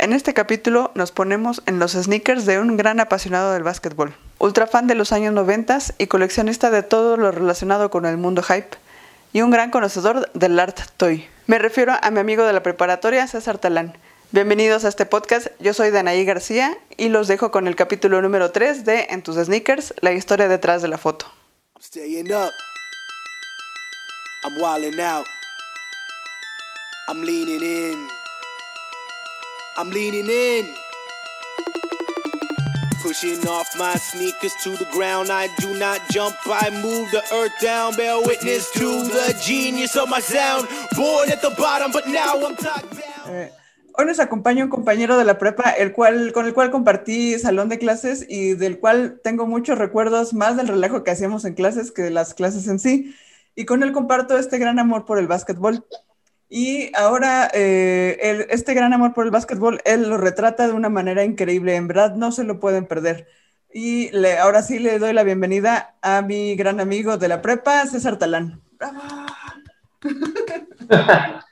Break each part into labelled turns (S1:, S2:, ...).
S1: En este capítulo nos ponemos en los sneakers de un gran apasionado del básquetbol, ultra fan de los años 90 y coleccionista de todo lo relacionado con el mundo hype, y un gran conocedor del art toy. Me refiero a mi amigo de la preparatoria, César Talán. Bienvenidos a este podcast, yo soy Danaí García y los dejo con el capítulo número 3 de En tus sneakers, la historia detrás de la foto. I'm. I'm leaning in. Pushing off my sneakers to the ground. I do not jump, I move the earth down. Bear witness to the genius of my sound. Born at the bottom, but now I'm top down. Eh, hoy nos acompaña un compañero de la prepa, el cual, con el cual compartí salón de clases y del cual tengo muchos recuerdos más del relajo que hacíamos en clases que de las clases en sí. Y con él comparto este gran amor por el básquetbol. Y ahora eh, este gran amor por el básquetbol, él lo retrata de una manera increíble, en verdad no se lo pueden perder. Y le, ahora sí le doy la bienvenida a mi gran amigo de la prepa, César Talán. ¡Bravo!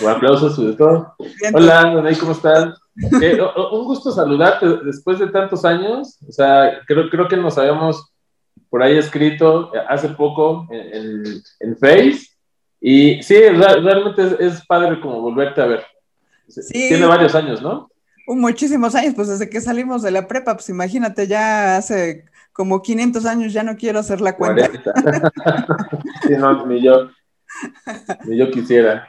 S2: un aplauso sobre todo. Hola, ¿cómo están? Eh, un gusto saludarte después de tantos años. O sea, creo, creo que nos habíamos por ahí escrito hace poco en, en Face y sí, realmente es, padre como volverte a ver. Tiene varios años, ¿no?
S1: Muchísimos años, pues desde que salimos de la prepa, pues imagínate, ya hace como 500 años, ya no quiero hacer la cuenta.
S2: sí, no, ni yo, ni yo quisiera.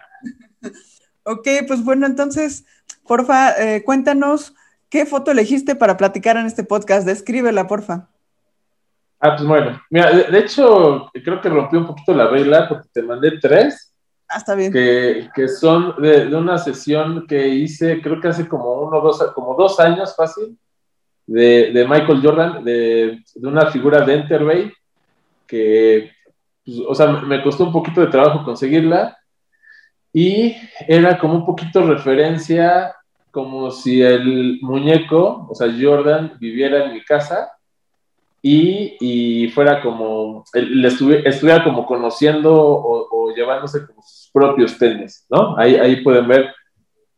S1: Ok, pues bueno, entonces, porfa, eh, cuéntanos qué foto elegiste para platicar en este podcast. Descríbela, porfa.
S2: Ah, pues bueno, mira, de, hecho, creo que rompí un poquito la regla porque te mandé tres.
S1: Ah, está bien.
S2: Que, que son de, de, una sesión que hice, creo que hace como uno, dos, como dos años fácil, de, de Michael Jordan, de, de, una figura de Enterbay, que, pues, o sea, me costó un poquito de trabajo conseguirla, y era como un poquito referencia, como si el muñeco, o sea, Jordan, viviera en mi casa y, fuera como, le estuviera como conociendo o, llevándose como sus propios tenis, ¿no? Ahí, ahí pueden ver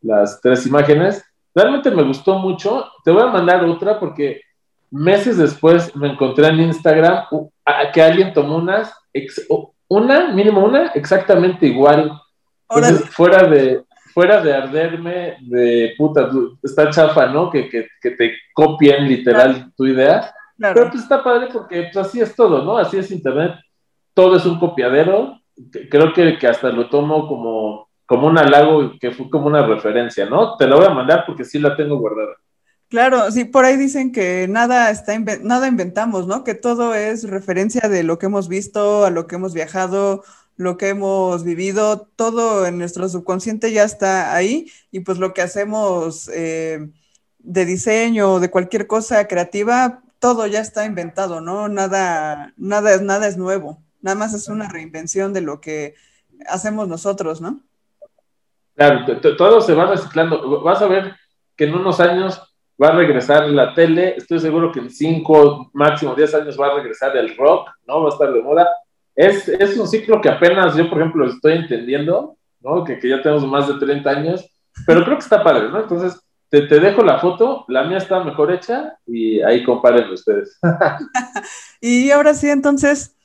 S2: las tres imágenes. Realmente me gustó mucho. Te voy a mandar otra porque meses después me encontré en Instagram que alguien tomó unas, una, mínimo una, exactamente igual. fuera de, fuera de arderme de puta, está chafa, ¿no? Que, que, que te copien literal tu idea pero pues está padre porque pues, así es todo, ¿no? Así es Internet. Todo es un copiadero. Creo que, que hasta lo tomo como, como un halago que fue como una referencia, ¿no? Te la voy a mandar porque sí la tengo guardada.
S1: Claro, sí, por ahí dicen que nada está nada inventamos, ¿no? Que todo es referencia de lo que hemos visto, a lo que hemos viajado, lo que hemos vivido, todo en nuestro subconsciente ya está ahí y pues lo que hacemos eh, de diseño o de cualquier cosa creativa, todo ya está inventado, ¿no? Nada, nada, nada es nuevo, nada más es una reinvención de lo que hacemos nosotros, ¿no?
S2: Claro, todo se va reciclando. Vas a ver que en unos años va a regresar la tele, estoy seguro que en cinco, máximo diez años va a regresar el rock, ¿no? Va a estar de moda. Es, es un ciclo que apenas yo, por ejemplo, estoy entendiendo, ¿no? Que, que ya tenemos más de 30 años, pero creo que está padre, ¿no? Entonces, te, dejo la foto, la mía está mejor hecha y ahí comparen ustedes.
S1: y ahora sí, entonces,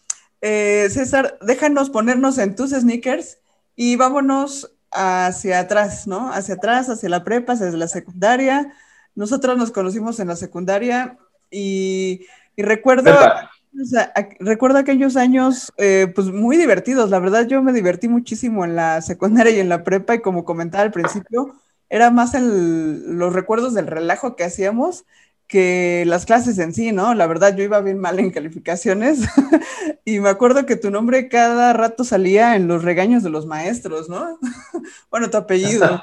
S1: eh, César, déjanos ponernos en tus sneakers y vámonos hacia atrás, ¿no? Hacia atrás, hacia la prepa, hacia la secundaria. Nosotros nos conocimos en la secundaria y, recuerdo, recuerdo aquellos años eh, pues muy divertidos. La verdad, yo me divertí muchísimo en la secundaria y en la prepa y como comentaba al principio, era más el, los recuerdos del relajo que hacíamos que las clases en sí, ¿no? La verdad, yo iba bien mal en calificaciones y me acuerdo que tu nombre cada rato salía en los regaños de los maestros, ¿no? bueno, tu apellido.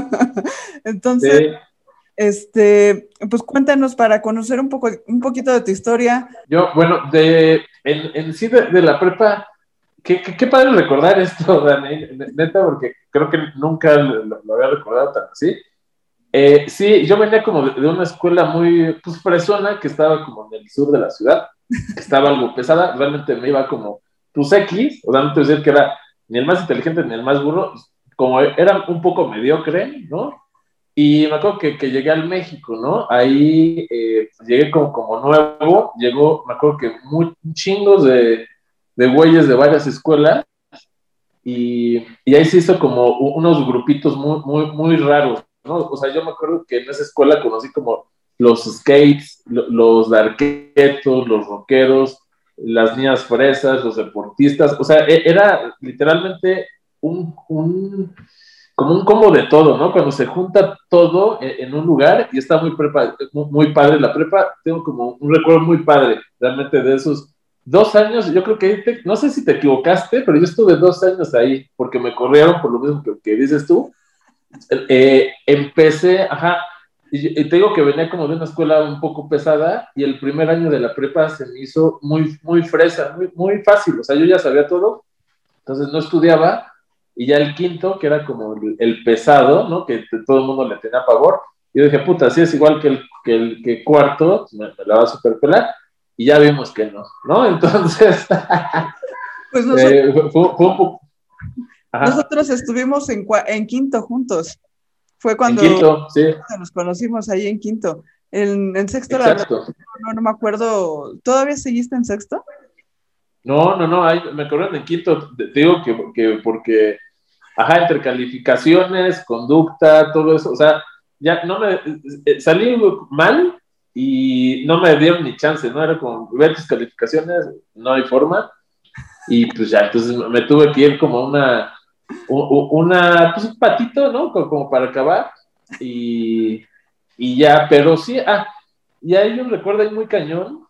S1: Entonces, este, pues cuéntanos para conocer un poco, un poquito de tu historia.
S2: Yo, bueno, de, en, sí de, la prepa, Qué, qué, padre recordar esto, Dani, neta, porque creo que nunca lo, había recordado tan así. Eh, sí, yo venía como de, una escuela muy, pues, fresona, que estaba como en el sur de la ciudad, que estaba algo pesada, realmente me iba como, pues, X, o sea, no te decir que era ni el más inteligente ni el más burro, como era un poco mediocre, ¿no? Y me acuerdo que, que llegué al México, ¿no? Ahí eh, llegué como, como nuevo, llegó, me acuerdo que muy chingos de, de güeyes de varias escuelas, y, y, ahí se hizo como unos grupitos muy, muy, raros, ¿no? O sea, yo me acuerdo que en esa escuela conocí como los skates, los darquetos, los rockeros, las niñas fresas, los deportistas, o sea, e, era literalmente un, un como un combo de todo, ¿no? Cuando se junta todo en, un lugar y está muy, prepa, muy padre la prepa, tengo como un recuerdo muy padre realmente de esos dos años, yo creo que, no sé si te equivocaste, pero yo estuve dos años ahí porque me corrieron por lo mismo que, dices tú. Eh, empecé, ajá, y, te digo que venía como de una escuela un poco pesada y el primer año de la prepa se me hizo muy, muy fresa, muy, muy fácil, o sea, yo ya sabía todo, entonces no estudiaba y ya el quinto, que era como el, pesado, ¿no? Que todo el mundo le tenía pavor. Yo dije, puta, si es igual que el, que el que cuarto, me, la va a superpelar. Y ya vimos que no, ¿no? Entonces,
S1: pues nosotros, eh, fue, un poco... nosotros estuvimos en, en quinto juntos. Fue cuando nos conocimos ahí en quinto. En, en sexto, la no, no me acuerdo. ¿Todavía seguiste en sexto?
S2: No, no, no, me acuerdo en quinto, te digo que, que porque ajá, entre calificaciones, conducta, todo eso, o sea, ya no me, eh, salí mal y no me dieron ni chance, ¿no? Era como, ver tus calificaciones, no hay forma, y pues ya, entonces me tuve que ir como una, una, pues un patito, ¿no? Como, para acabar, y, y ya, pero sí, ah, y hay un recuerdo ahí muy cañón,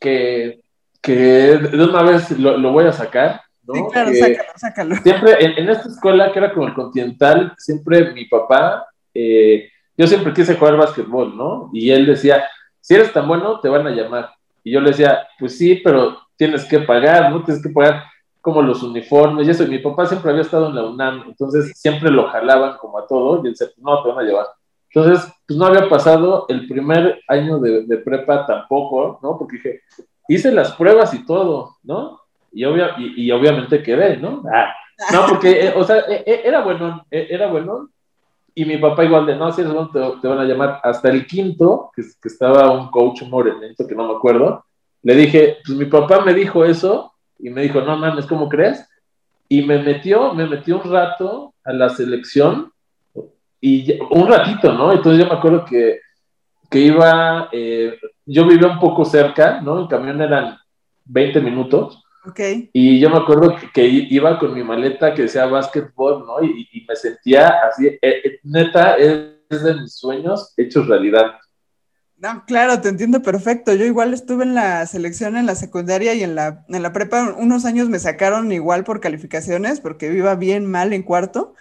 S2: que, que de una vez lo voy a sacar,
S1: Sí, claro, sácalo, sácalo.
S2: Siempre en, esta escuela que era como el Continental, siempre mi papá, eh, yo siempre quise jugar básquetbol, ¿no? Y él decía, si eres tan bueno, te van a llamar. Y yo le decía, pues sí, pero tienes que pagar, ¿no? Tienes que pagar como los uniformes y eso. Y mi papá siempre había estado en la UNAM, entonces siempre lo jalaban como a todo y él decía, no, te van a llevar. Entonces, pues no había pasado el primer año de, prepa tampoco, ¿no? Porque dije, hice las pruebas y todo, ¿no? y, y, obviamente quedé, ¿no? Ah, no, porque, eh, o sea, eh, eh, era bueno, era bueno, y mi papá igual de, no, si eres bueno, te, van a llamar hasta el quinto, que, que estaba un coach morenito, que no me acuerdo, le dije, pues mi papá me dijo eso, y me dijo, no mames, ¿cómo crees? Y me metió, me metió un rato a la selección, y un ratito, ¿no? Entonces yo me acuerdo que, que iba, yo vivía un poco cerca, ¿no? En camión eran 20 minutos, y yo me acuerdo que, iba con mi maleta que decía básquetbol, ¿no? Y, me sentía así, eh, eh, neta, es de mis sueños hechos realidad.
S1: No, claro, te entiendo perfecto. Yo igual estuve en la selección en la secundaria y en la, en la prepa unos años me sacaron igual por calificaciones porque iba bien mal en cuarto.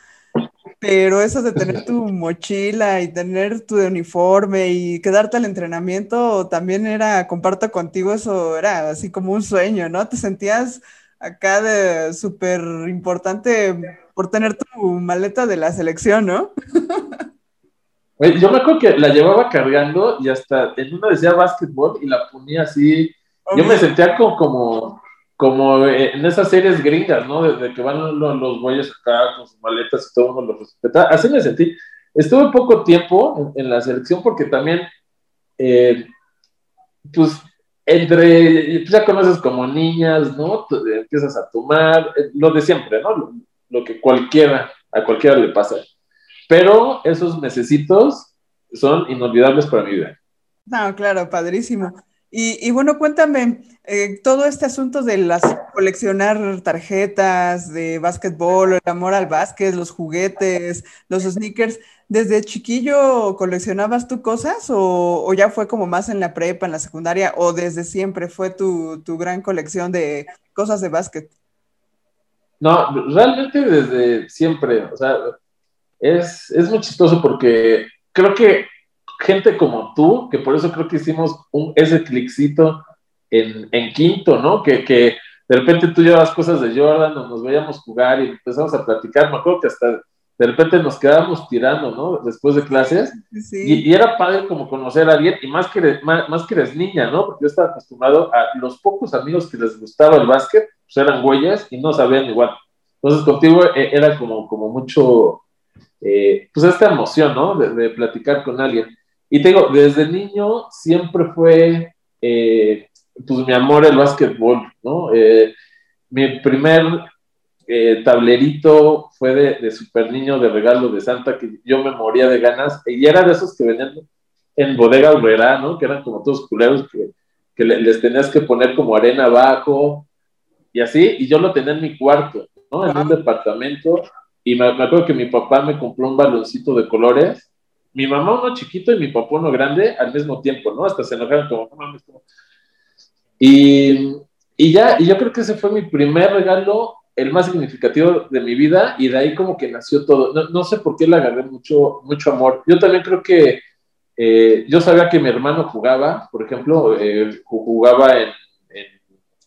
S1: Pero eso de tener tu mochila y tener tu uniforme y quedarte al entrenamiento también era, comparto contigo, eso era así como un sueño, ¿no? Te sentías acá de súper importante por tener tu maleta de la selección, ¿no?
S2: Yo me acuerdo que la llevaba cargando y hasta en una decía básquetbol y la ponía así. Yo me sentía como, como en esas series gringas, ¿no? Desde que van los, los güeyes acá con sus maletas y todo mundo los respeta. Así me sentí. Estuve poco tiempo en, la selección porque también, eh, pues, entre, pues, ya conoces como niñas, ¿no? empiezas a tomar, eh, lo de siempre, ¿no? Lo, que cualquiera, a cualquiera le pasa. Pero esos necesitos son inolvidables para mi vida.
S1: No, claro, padrísimo. Y, bueno, cuéntame, eh, todo este asunto de las coleccionar tarjetas de básquetbol, el amor al básquet, los juguetes, los sneakers, ¿desde chiquillo coleccionabas tú cosas o, ya fue como más en la prepa, en la secundaria, o desde siempre fue tu, gran colección de cosas de básquet?
S2: No, realmente desde siempre, o sea, es, es muy chistoso porque creo que gente como tú, que por eso creo que hicimos un, ese cliccito en, en quinto, ¿no? Que, que, de repente tú llevas cosas de Jordan o nos veíamos jugar y empezamos a platicar. Me acuerdo que hasta de repente nos quedábamos tirando, ¿no? Después de clases. Y, y, era padre como conocer a alguien, y más que, eres, más, que eres niña, ¿no? Porque yo estaba acostumbrado a los pocos amigos que les gustaba el básquet, pues eran huellas y no sabían igual. Entonces contigo eh, era como, como mucho, eh, pues esta emoción, ¿no? De, platicar con alguien. Y te digo, desde niño siempre fue, eh, pues mi amor el básquetbol, ¿no? Eh, mi primer tablerito fue de, super niño de regalo de Santa, que yo me moría de ganas, y era de esos que venían en bodega obrera, ¿no? Que eran como todos culeros que, que les tenías que poner como arena abajo, y así, y yo lo tenía en mi cuarto, ¿no? En un departamento, y me, acuerdo que mi papá me compró un baloncito de colores, mi mamá uno chiquito y mi papá uno grande al mismo tiempo, ¿no? Hasta se enojaron como, no mames, Y, y ya, y yo creo que ese fue mi primer regalo, el más significativo de mi vida, y de ahí como que nació todo. No, no sé por qué le agarré mucho, mucho amor. Yo también creo que eh, yo sabía que mi hermano jugaba, por ejemplo, eh, jugaba en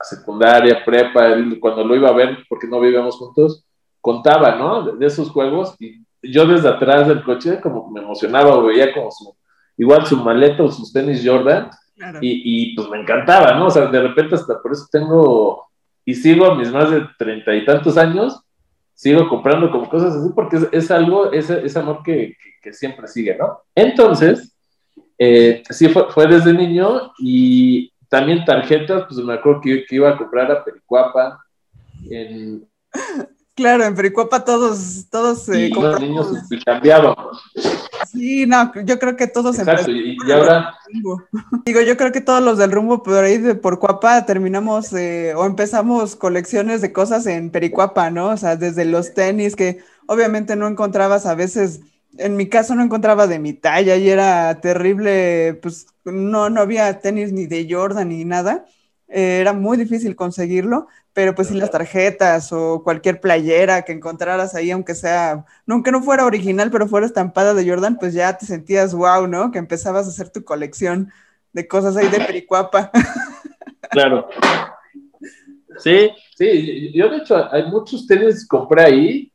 S2: secundaria, prepa, cuando lo iba a ver, porque no vivíamos juntos, contaba, ¿no? De, esos juegos y yo desde atrás del coche como que me emocionaba, veía como su, igual su maleta o sus tenis Jordan y, y, pues me encantaba, ¿no? O sea, de repente hasta por eso tengo y sigo a mis más de treinta y tantos años, sigo comprando como cosas así porque es, algo, es, es amor que, que, siempre sigue, ¿no? Entonces, eh, sí fue, fue desde niño y también tarjetas, pues me acuerdo que, iba a comprar a Pericuapa. En...
S1: Claro, en Pericuapa todos, todos
S2: eh, los niños cambiábamos.
S1: Sí, no, yo creo que todos
S2: Exacto, y, ahora.
S1: Digo, yo creo que todos los del rumbo por ahí de por Cuapa terminamos eh, o empezamos colecciones de cosas en Pericuapa, ¿no? O sea, desde los tenis que obviamente no encontrabas a veces en mi caso no encontraba de mi talla y era terrible, pues no, no había tenis ni de Jordan ni nada. Eh, era muy difícil conseguirlo, pero pues si las tarjetas o cualquier playera que encontraras ahí, aunque sea, aunque no fuera original, pero fuera estampada de Jordan, pues ya te sentías wow, ¿no? Que empezabas a hacer tu colección de cosas ahí de pericuapa.
S2: Claro. Sí, sí, yo de hecho hay muchos tenis que compré ahí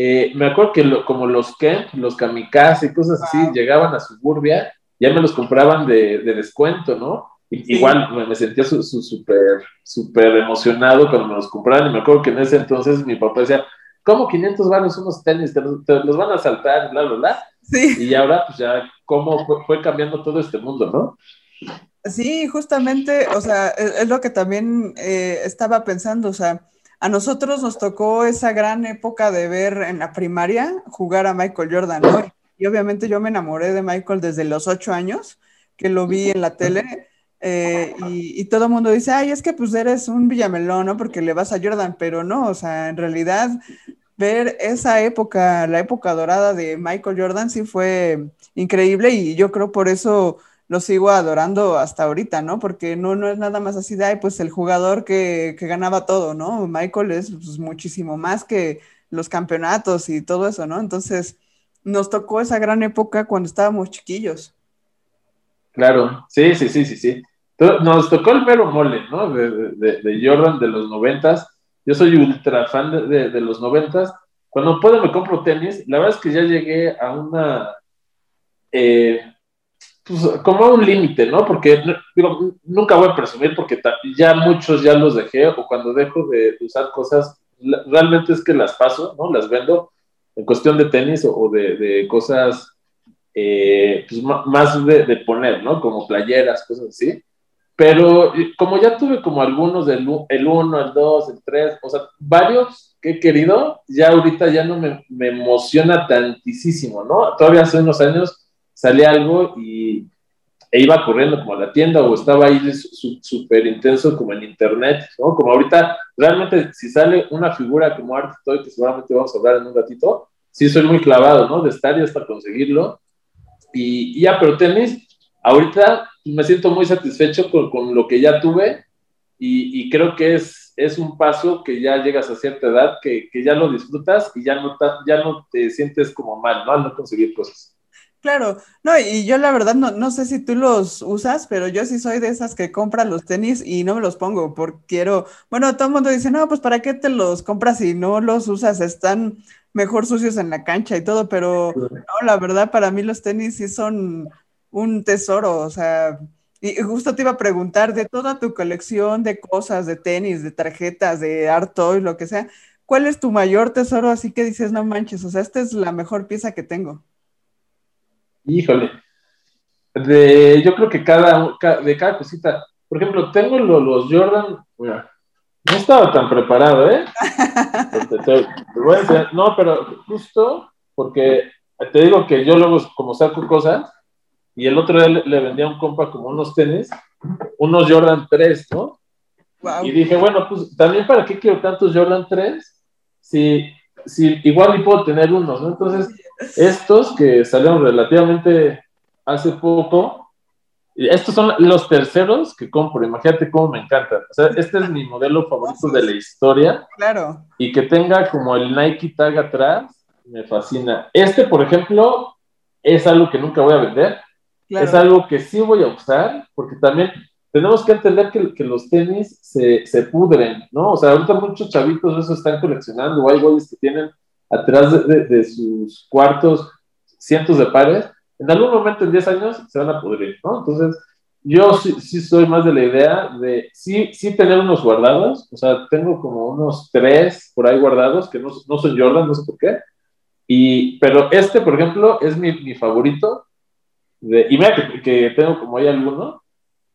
S2: eh, me acuerdo que como los Kent, los kamikaze y cosas así, llegaban a Suburbia, ya me los compraban de, descuento, ¿no? Igual me, sentía súper, súper emocionado cuando me los compraban y me acuerdo que en ese entonces mi papá decía, ¿cómo 500 varos unos tenis? Te, los van a saltar, bla, bla, bla. Sí. Y ahora, pues ya, ¿cómo fue, cambiando todo este mundo, no?
S1: Sí, justamente, o sea, es, lo que también eh, estaba pensando, o sea, a nosotros nos tocó esa gran época de ver en la primaria jugar a Michael Jordan, ¿no? Y obviamente yo me enamoré de Michael desde los ocho años, que lo vi en la tele, eh, y, todo el mundo dice, ay, es que pues eres un villamelón, ¿no? Porque le vas a Jordan, pero no, o sea, en realidad ver esa época, la época dorada de Michael Jordan sí fue increíble y yo creo por eso lo sigo adorando hasta ahorita, ¿no? Porque no, no es nada más así de, ay, pues el jugador que, ganaba todo, ¿no? Michael es pues, muchísimo más que los campeonatos y todo eso, ¿no? Entonces, nos tocó esa gran época cuando estábamos chiquillos.
S2: Claro, sí, sí, sí, sí, sí. Nos tocó el mero mole, ¿no? De, Jordan de los noventas. Yo soy ultra fan de, los noventas. Cuando puedo me compro tenis. La verdad es que ya llegué a una... Eh, pues, como un límite, ¿no? Porque digo, nunca voy a presumir porque ya muchos ya los dejé o cuando dejo de usar cosas, realmente es que las paso, ¿no? Las vendo en cuestión de tenis o, de, cosas eh, pues, más de, poner, ¿no? Como playeras, cosas así. Pero como ya tuve como algunos del el 1, el 2, el 3, o sea, varios que he querido, ya ahorita ya no me, me emociona tantísimo, ¿no? Todavía hace unos años salía algo y e iba corriendo como a la tienda o estaba ahí súper intenso como en internet, ¿no? Como ahorita, realmente si sale una figura como Art Toy, que seguramente vamos a hablar en un ratito, sí soy muy clavado, ¿no? De estar y hasta conseguirlo. Y, ya, pero tenis, ahorita me siento muy satisfecho con, con lo que ya tuve y, y, creo que es, es un paso que ya llegas a cierta edad, que, que ya lo disfrutas y ya no, ya no te sientes como mal, ¿no? Al no conseguir cosas.
S1: Claro, no, y yo la verdad no, no sé si tú los usas, pero yo sí soy de esas que compran los tenis y no me los pongo porque quiero, bueno, todo el mundo dice, no, pues ¿para qué te los compras si no los usas? Están mejor sucios en la cancha y todo, pero no, la verdad para mí los tenis sí son un tesoro, o sea, y justo te iba a preguntar de toda tu colección de cosas, de tenis, de tarjetas, de art toys, lo que sea, ¿cuál es tu mayor tesoro? Así que dices, no manches, o sea, esta es la mejor pieza que tengo.
S2: Híjole. De, yo creo que cada, de cada cosita. Por ejemplo, tengo los, Jordan. Mira, no estaba tan preparado, ¿eh? no, pero justo porque te digo que yo luego, como saco cosas, y el otro día le, vendía a un compa como unos tenis, unos Jordan 3, ¿no? Y dije, bueno, pues también para qué quiero tantos Jordan 3 si, si igual y puedo tener unos, ¿no? Entonces, estos que salieron relativamente hace poco, estos son los terceros que compro, imagínate cómo me encantan. O sea, este es mi modelo favorito de la historia.
S1: Claro.
S2: Y que tenga como el Nike tag atrás, me fascina. Este, por ejemplo, es algo que nunca voy a vender. Es algo que sí voy a usar, porque también tenemos que entender que, los tenis se, se, pudren, ¿no? O sea, ahorita muchos chavitos eso están coleccionando, o hay güeyes que tienen atrás de, sus cuartos cientos de pares, en algún momento en 10 años se van a pudrir, ¿no? Entonces, yo sí, sí, soy más de la idea de sí, sí tener unos guardados, o sea, tengo como unos tres por ahí guardados que no, no son Jordan, no sé por qué, y, pero este, por ejemplo, es mi, mi favorito, de, y mira que, que tengo como hay alguno,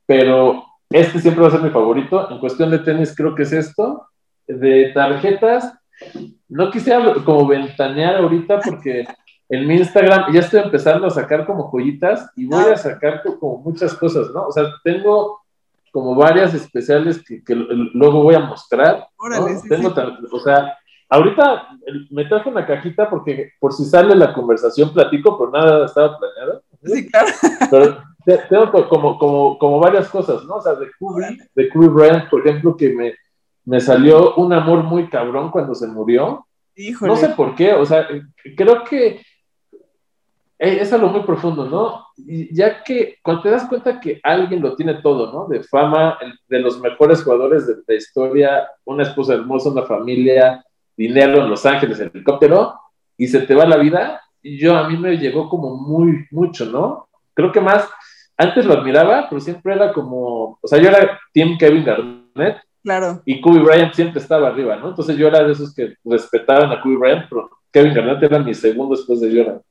S2: pero este siempre va a ser mi favorito. En cuestión de tenis, creo que es esto. De tarjetas, no quisiera como ventanear ahorita porque en mi Instagram ya estoy empezando a sacar como joyitas y voy a sacar como muchas cosas, ¿no? O sea, tengo como varias especiales que, luego voy a mostrar. tengo, o sea, ahorita me trajo una cajita porque por si sale la conversación platico, pero nada estaba planeado.
S1: Sí, claro.
S2: Pero tengo como, como, como varias cosas, ¿no? O sea, de Kobe, de Kobe Bryant, por ejemplo, que me, me salió un amor muy cabrón cuando se murió. No sé por qué, o sea, creo que eh, es algo muy profundo, ¿no? Y ya que cuando te das cuenta que alguien lo tiene todo, ¿no? De fama, de los mejores jugadores de la historia, una esposa hermosa, una familia, dinero en Los Ángeles, helicóptero, y se te va la vida, yo a mí me llegó como muy, mucho, ¿no? Creo que más, antes lo admiraba, pero siempre era como, o sea, yo era Team Kevin Garnett.
S1: Claro.
S2: Y Kobe Bryant siempre estaba arriba, ¿no? Entonces yo era de esos que respetaban a Kobe Bryant, pero Kevin Garnett era mi segundo después de Jordan.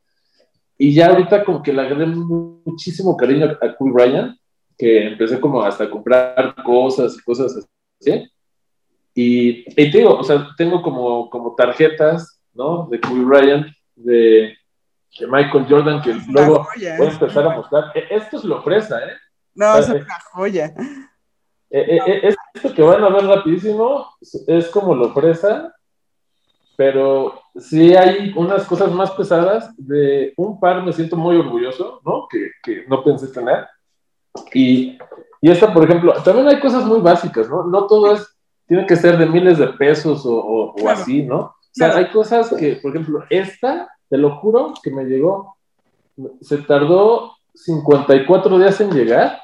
S2: Y ya ahorita como que le agarré muchísimo cariño a Kobe Bryant, que empecé como hasta a comprar cosas y cosas así. Y, y te digo, o sea, tengo como, como tarjetas, ¿no? De Kobe Bryant, de de Michael Jordan, que luego voy a empezar a mostrar. E, esto es lo fresa, ¿eh?
S1: No, es una joya.
S2: Eh, eh, esto que van a ver rapidísimo es como lo fresa, pero sí hay unas cosas más pesadas. De un par me siento muy orgulloso, ¿no? Que, que no pensé tener. Y, y, esta, por ejemplo, también hay cosas muy básicas, ¿no? No todo es, tiene que ser de miles de pesos o, o, así, ¿no? O sea, hay cosas que, por ejemplo, esta te lo juro que me llegó. Se tardó 54 días en llegar.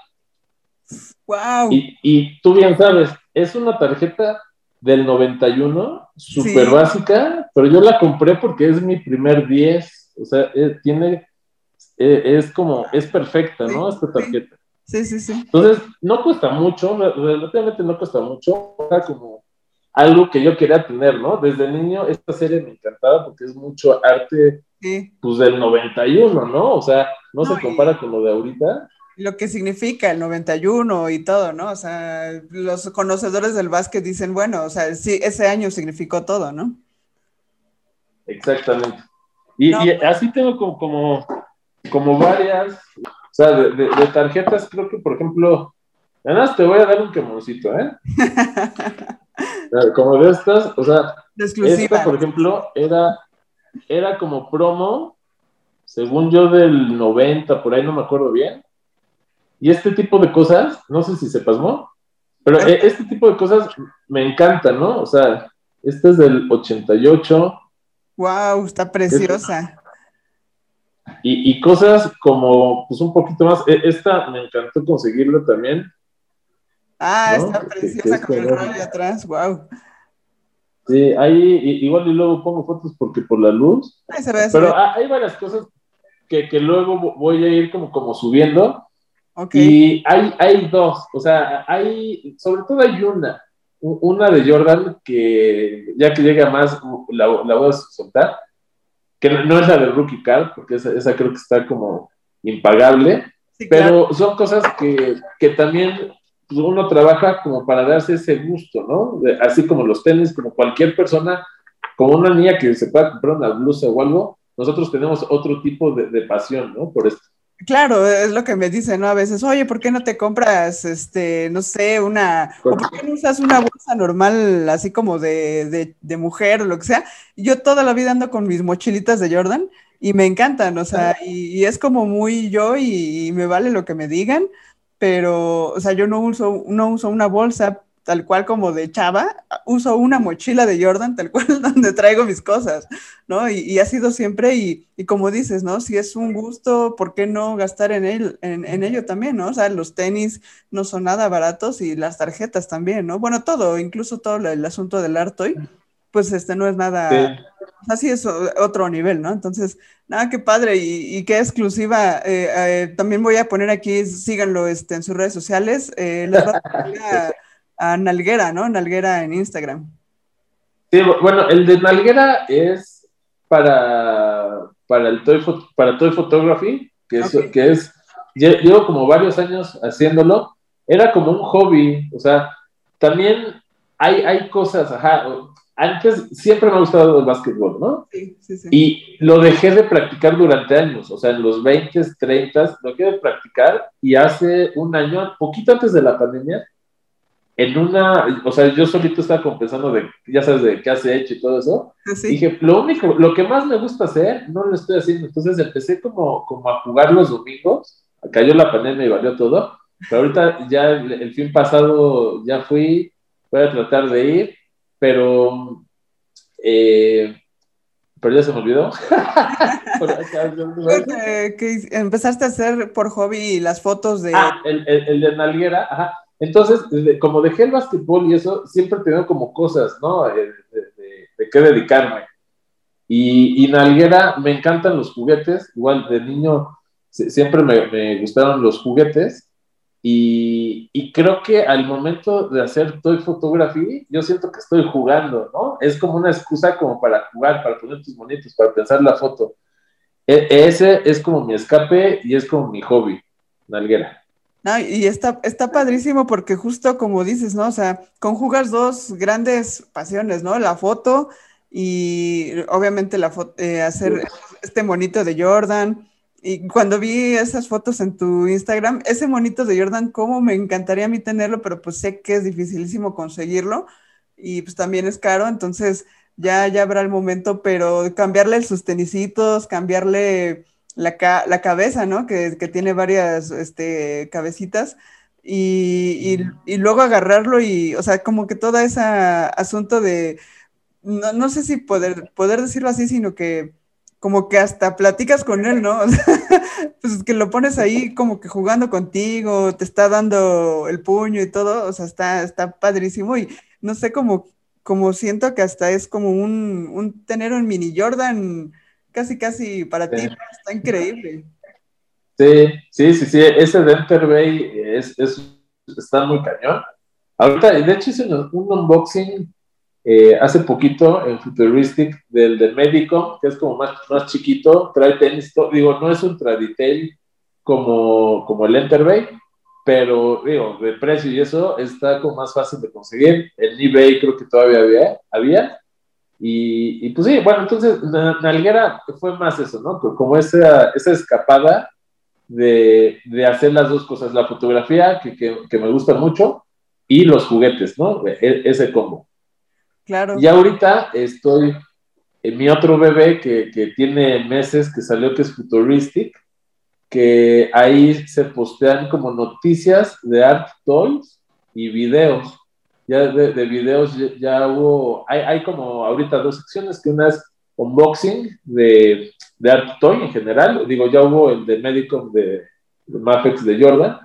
S1: ¡Wow!
S2: Y, tú bien sabes, es una tarjeta del 91, súper básica, pero yo la compré porque es mi primer 10. O sea, eh, tiene, eh, es como, es perfecta, ¿no? Esta tarjeta.
S1: Sí, sí, sí.
S2: Entonces, no cuesta mucho, relativamente no cuesta mucho, era como algo que yo quería tener, ¿no? Desde niño esta serie me encantaba porque es mucho arte, pues del 91, ¿no? O sea, no, se compara con lo de ahorita.
S1: Lo que significa el 91 y todo, ¿no? O sea, los conocedores del básquet dicen, bueno, o sea, sí, ese año significó todo, ¿no?
S2: Exactamente. Y, pues así tengo como, como, como, varias, o sea, de, tarjetas, creo que, por ejemplo, además te voy a dar un quemoncito, ¿eh? Como de estas, o sea, esta, por ejemplo, era, era como promo, según yo, del 90, por ahí no me acuerdo bien. Y este tipo de cosas, no sé si se pasmó, pero e, este tipo de cosas me encantan, ¿no? O sea, esta es del 88.
S1: ¡Wow! Está preciosa.
S2: Y, y, cosas como, pues un poquito más, e, esta me encantó conseguirlo también,
S1: Ah, está preciosa con el rollo atrás, wow.
S2: Sí, ahí igual y luego pongo fotos porque por la luz. pero hay varias cosas que, que, luego voy a ir como, como subiendo. Y hay, hay dos, o sea, hay, sobre todo hay una una de Jordan que ya que llega más, la, voy a soltar, que no, es la de Rookie Card, porque esa, creo que está como impagable, pero son cosas que, que también pues, uno trabaja como para darse ese gusto, ¿no? así como los tenis, como cualquier persona, como una niña que se pueda comprar una blusa o algo, nosotros tenemos otro tipo de, de pasión, ¿no? Por esto.
S1: Claro, es lo que me dicen, ¿no? A veces, oye, ¿por qué no te compras, este, no sé, una, o por qué no usas una bolsa normal, así como de, de, mujer o lo que sea? Yo toda la vida ando con mis mochilitas de Jordan y me encantan, o sea, y, es como muy yo y, me vale lo que me digan, pero, o sea, yo no uso, no uso una bolsa tal cual como de chava, uso una mochila de Jordan, tal cual donde traigo mis cosas, ¿no? Y, ha sido siempre, y, como dices, ¿no? Si es un gusto, ¿por qué no gastar en, él, en, ello también, ¿no? O sea, los tenis no son nada baratos y las tarjetas también, ¿no? Bueno, todo, incluso todo el asunto del Artoy, pues este no es nada, así es otro nivel, ¿no? Entonces, nada, qué padre y, qué exclusiva. Eh, eh, también voy a poner aquí, síganlo este, en sus redes sociales. Eh, les va a a Nalguera, ¿no? Nalguera en Instagram.
S2: Sí, bueno, el de Nalguera es para, para el Toy, para Toy Photography, que es, que es, llevo como varios años haciéndolo, era como un hobby, o sea, también hay, hay cosas, ajá, antes siempre me ha gustado el básquetbol, ¿no? Sí, sí, sí. Y lo dejé de practicar durante años, o sea, en los 20, 30, lo dejé de practicar y hace un año, poquito antes de la pandemia, en una, o sea, yo solito estaba como pensando de, ya sabes, de qué hace hecho y todo eso. Ah, dije, lo único, lo que más me gusta hacer, no lo estoy haciendo. Entonces empecé como, como a jugar los domingos, cayó la pandemia y valió todo. Pero ahorita ya el, fin pasado ya fui, voy a tratar de ir, pero, eh, pero ya se me olvidó.
S1: que empezaste a hacer por hobby las fotos de...
S2: Ah, el, el, el de Nalguera, ajá entonces, como dejé el básquetbol y eso, siempre he tenido como cosas, ¿no? De, qué dedicarme. Y, y Nalguera, me encantan los juguetes, igual de niño siempre me, gustaron los juguetes. Y, y, creo que al momento de hacer Toy Photography, yo siento que estoy jugando, ¿no? Es como una excusa como para jugar, para poner tus monitos, para pensar la foto. E, ese es como mi escape y es como mi hobby, Nalguera
S1: y está, está padrísimo porque justo como dices, ¿no? O sea, conjugas dos grandes pasiones, ¿no? La foto y obviamente la eh, hacer este monito de Jordan. Y cuando vi esas fotos en tu Instagram, ese monito de Jordan, cómo me encantaría a mí tenerlo, pero pues sé que es dificilísimo conseguirlo y pues también es caro, entonces ya, ya habrá el momento, pero cambiarle sus tenisitos, cambiarle la, la cabeza, ¿no? Que, que, tiene varias este, cabecitas. Y, y, luego agarrarlo y, o sea, como que todo ese asunto de, no, no, sé si poder, poder decirlo así, sino que como que hasta platicas con él, ¿no? O sea, pues que lo pones ahí como que jugando contigo, te está dando el puño y todo, o sea, está, está padrísimo y no sé, como, como siento que hasta es como un, un tener un mini Jordan casi, casi para ti, está increíble.
S2: Sí, sí, sí, sí, ese de Enter Bay es, es, está muy cañón. Ahorita, de hecho hice un, unboxing eh, hace poquito en Futuristic del de Medicom, que es como más, más chiquito, trae tenis, digo, no es un Traditail como, como el Enter Bay, pero digo, de precio y eso está como más fácil de conseguir. En eBay creo que todavía había, había y, pues sí, bueno, entonces Nalguera fue más eso, ¿no? Como esa, esa escapada de, de, hacer las dos cosas, la fotografía, que, que, me gusta mucho, y los juguetes, ¿no? E, ese combo. Y ahorita estoy en mi otro bebé que, que tiene meses que salió, que es Futuristic, que ahí se postean como noticias de Art Toys y videos. Ya de, de videos ya, hubo, hay, hay, como ahorita dos secciones, que una es unboxing de, de Art Toy en general, digo, ya hubo el de Medicom de, de Mafex de Jordan,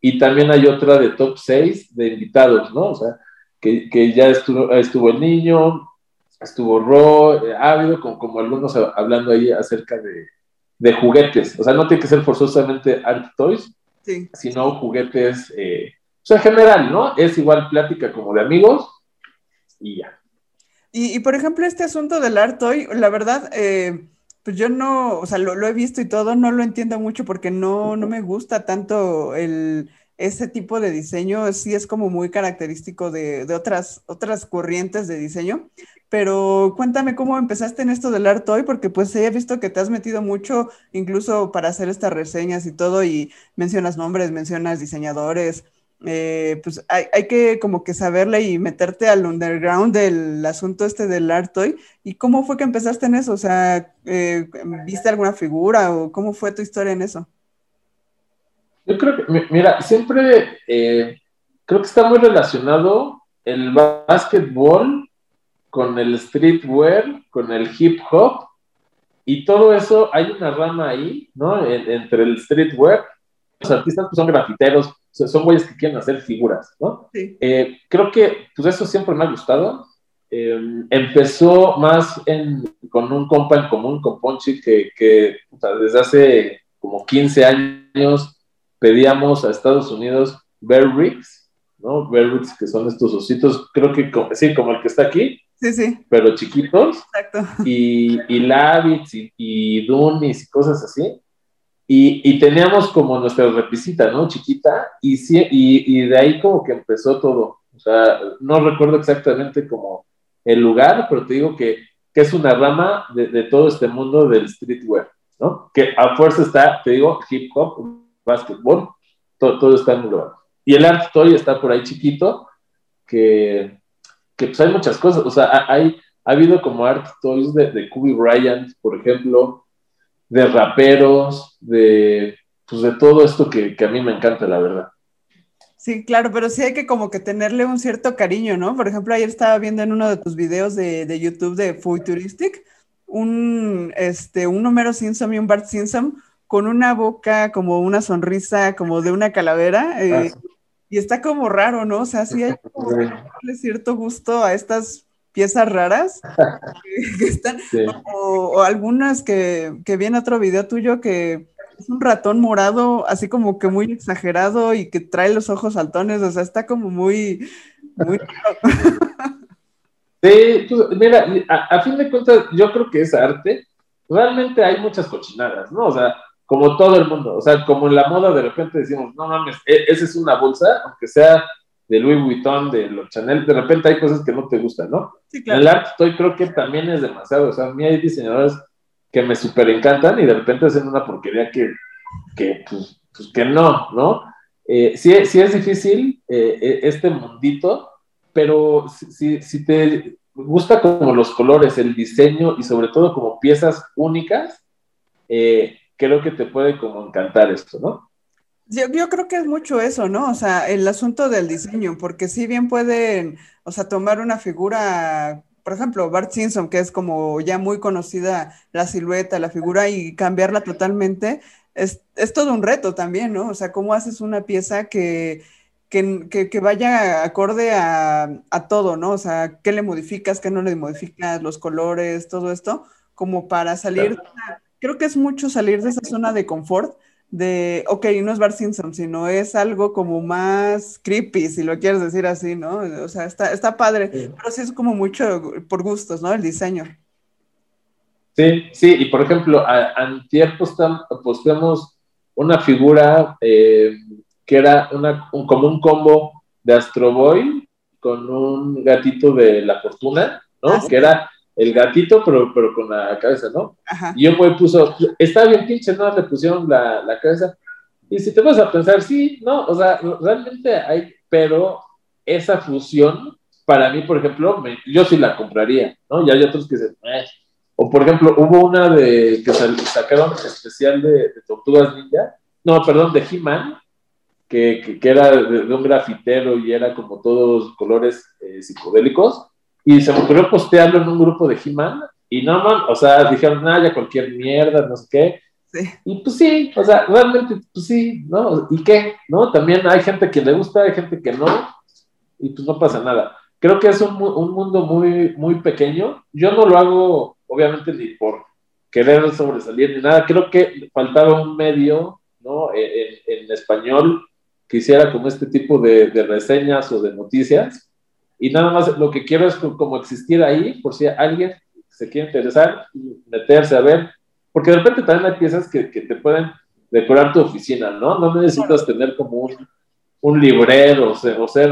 S2: y también hay otra de top 6 de invitados, ¿no? O sea, que, que ya estuvo, estuvo el niño, estuvo Ro, eh, ha habido como, como, algunos hablando ahí acerca de, de, juguetes, o sea, no tiene que ser forzosamente Art Toys, sino juguetes eh, sea, en general, ¿no? Es igual plática como de amigos y ya.
S1: Y, por ejemplo, este asunto del art hoy, la verdad, eh, pues yo no, o sea, lo, he visto y todo, no lo entiendo mucho porque no, no me gusta tanto el, ese tipo de diseño, sí es como muy característico de, de, otras, otras corrientes de diseño, pero cuéntame cómo empezaste en esto del art hoy, porque pues he visto que te has metido mucho incluso para hacer estas reseñas y todo, y mencionas nombres, mencionas diseñadores, eh, pues hay, que como que saberle y meterte al underground del asunto este del art toy. ¿Y cómo fue que empezaste en eso? O sea, eh, ¿viste alguna figura o cómo fue tu historia en eso?
S2: Yo creo que, mira, siempre eh, creo que está muy relacionado el básquetbol con el streetwear, con el hip hop, y todo eso, hay una rama ahí, ¿no? entre el streetwear, los artistas pues, son grafiteros, son güeyes que quieren hacer figuras, ¿no? Sí. Eh, creo que pues eso siempre me ha gustado. Em, empezó más con un compa en común, con Ponchi, que, que desde hace como 15 años pedíamos a Estados Unidos Bear ¿no? Bear que son estos ositos, creo que sí, como el que está aquí,
S1: sí, sí.
S2: pero chiquitos, Exacto. y, y Lavits y, y Dunis y cosas así. Y, teníamos como nuestra repisita, ¿no? Chiquita, y, y, de ahí como que empezó todo. O sea, no recuerdo exactamente como el lugar, pero te digo que, que es una rama de, todo este mundo del streetwear, ¿no? Que a fuerza está, te digo, hip hop, basketball, todo, todo está en lugar. Y el art toy está por ahí chiquito, que, que pues hay muchas cosas. O sea, hay, ha habido como art toys de, de Kobe Bryant, por ejemplo, de raperos, de, pues de todo esto que, a mí me encanta, la verdad.
S1: Sí, claro, pero sí hay que como que tenerle un cierto cariño, ¿no? Por ejemplo, ayer estaba viendo en uno de tus videos de, YouTube de Futuristic un, este, un Homero Simpson y un Bart Simpson con una boca como una sonrisa como de una calavera. Eh, ah, y está como raro, ¿no? O sea, sí hay como cierto gusto a estas piezas raras que, están, o, algunas que, que vi en otro video tuyo que es un ratón morado, así como que muy exagerado y que trae los ojos saltones, o sea, está como muy... muy...
S2: Sí, mira, a, fin de cuentas, yo creo que es arte. Realmente hay muchas cochinadas, ¿no? O sea, como todo el mundo, o sea, como en la moda de repente decimos, no mames, e, esa es una bolsa, aunque sea de Louis Vuitton, de los Chanel, de repente hay cosas que no te gustan, ¿no? Sí, claro. El art toy creo que también es demasiado, o sea, a mí hay diseñadores que me súper encantan y de repente hacen una porquería que, que pues, pues que no, ¿no? Eh, sí, sí, es difícil eh, e, este mundito, pero si, si, te gusta como los colores, el diseño y sobre todo como piezas únicas, eh, creo que te puede como encantar esto, ¿no?
S1: Yo, creo que es mucho eso, ¿no? O sea, el asunto del diseño, porque si bien pueden, o sea, tomar una figura, por ejemplo, Bart Simpson, que es como ya muy conocida la silueta, la figura, y cambiarla totalmente, es, todo un reto también, ¿no? O sea, ¿cómo haces una pieza que, que, vaya acorde a, todo, ¿no? O sea, ¿qué le modificas, qué no le modificas, los colores, todo esto, como para salir, creo que es mucho salir de esa zona de confort de, ok, no es Bart Simpson, sino es algo como más creepy, si lo quieres decir así, ¿no? O sea, está, está padre, pero sí es como mucho por gustos, ¿no? El diseño.
S2: Sí, sí, y por ejemplo, a, antier postamos una figura eh, que era una, un, como un combo de Astro Boy con un gatito de la fortuna, ¿no? Ah, que era el gatito, pero, pero con la cabeza, ¿no? Y yo me puso, está bien pinche, ¿no? Le pusieron la, la cabeza. Y si te vas a pensar, sí, no, o sea, realmente hay, pero esa fusión, para mí, por ejemplo, yo sí la compraría, ¿no? Y hay otros que dicen, eh. o por ejemplo, hubo una de que sacaron especial de, Tortugas Ninja, no, perdón, de He-Man, que, que, era de, un grafitero y era como todos colores eh, psicodélicos, y se me ocurrió postearlo en un grupo de He-Man, y no, man, o sea, dijeron, nada, ya cualquier mierda, no sé qué. Y pues sí, o sea, realmente, pues sí, ¿no? ¿Y qué? ¿No? También hay gente que le gusta, hay gente que no, y pues no pasa nada. Creo que es un, un mundo muy, muy pequeño. Yo no lo hago, obviamente, ni por querer sobresalir ni nada. Creo que faltaba un medio, ¿no? En, en español que hiciera como este tipo de, reseñas o de noticias. Y nada más lo que quiero es como existir ahí, por si alguien se quiere interesar, meterse a ver, porque de repente también hay piezas que, te pueden decorar tu oficina, ¿no? No necesitas tener como un, un librero o ser, o ser,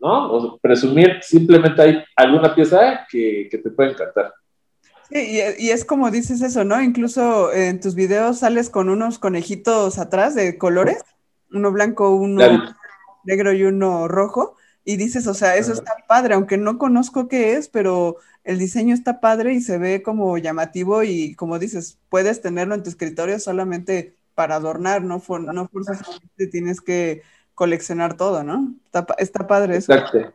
S2: ¿no? O presumir, simplemente hay alguna pieza que, que te puede encantar.
S1: Sí, y, es como dices eso, ¿no? Incluso en tus videos sales con unos conejitos atrás de colores, uno blanco, uno negro y uno rojo, y dices, o sea, eso está padre, aunque no conozco qué es, pero el diseño está padre y se ve como llamativo y como dices, puedes tenerlo en tu escritorio solamente para adornar, no, no forzosamente tienes que coleccionar todo, ¿no? Está, está padre eso.
S2: Exacto.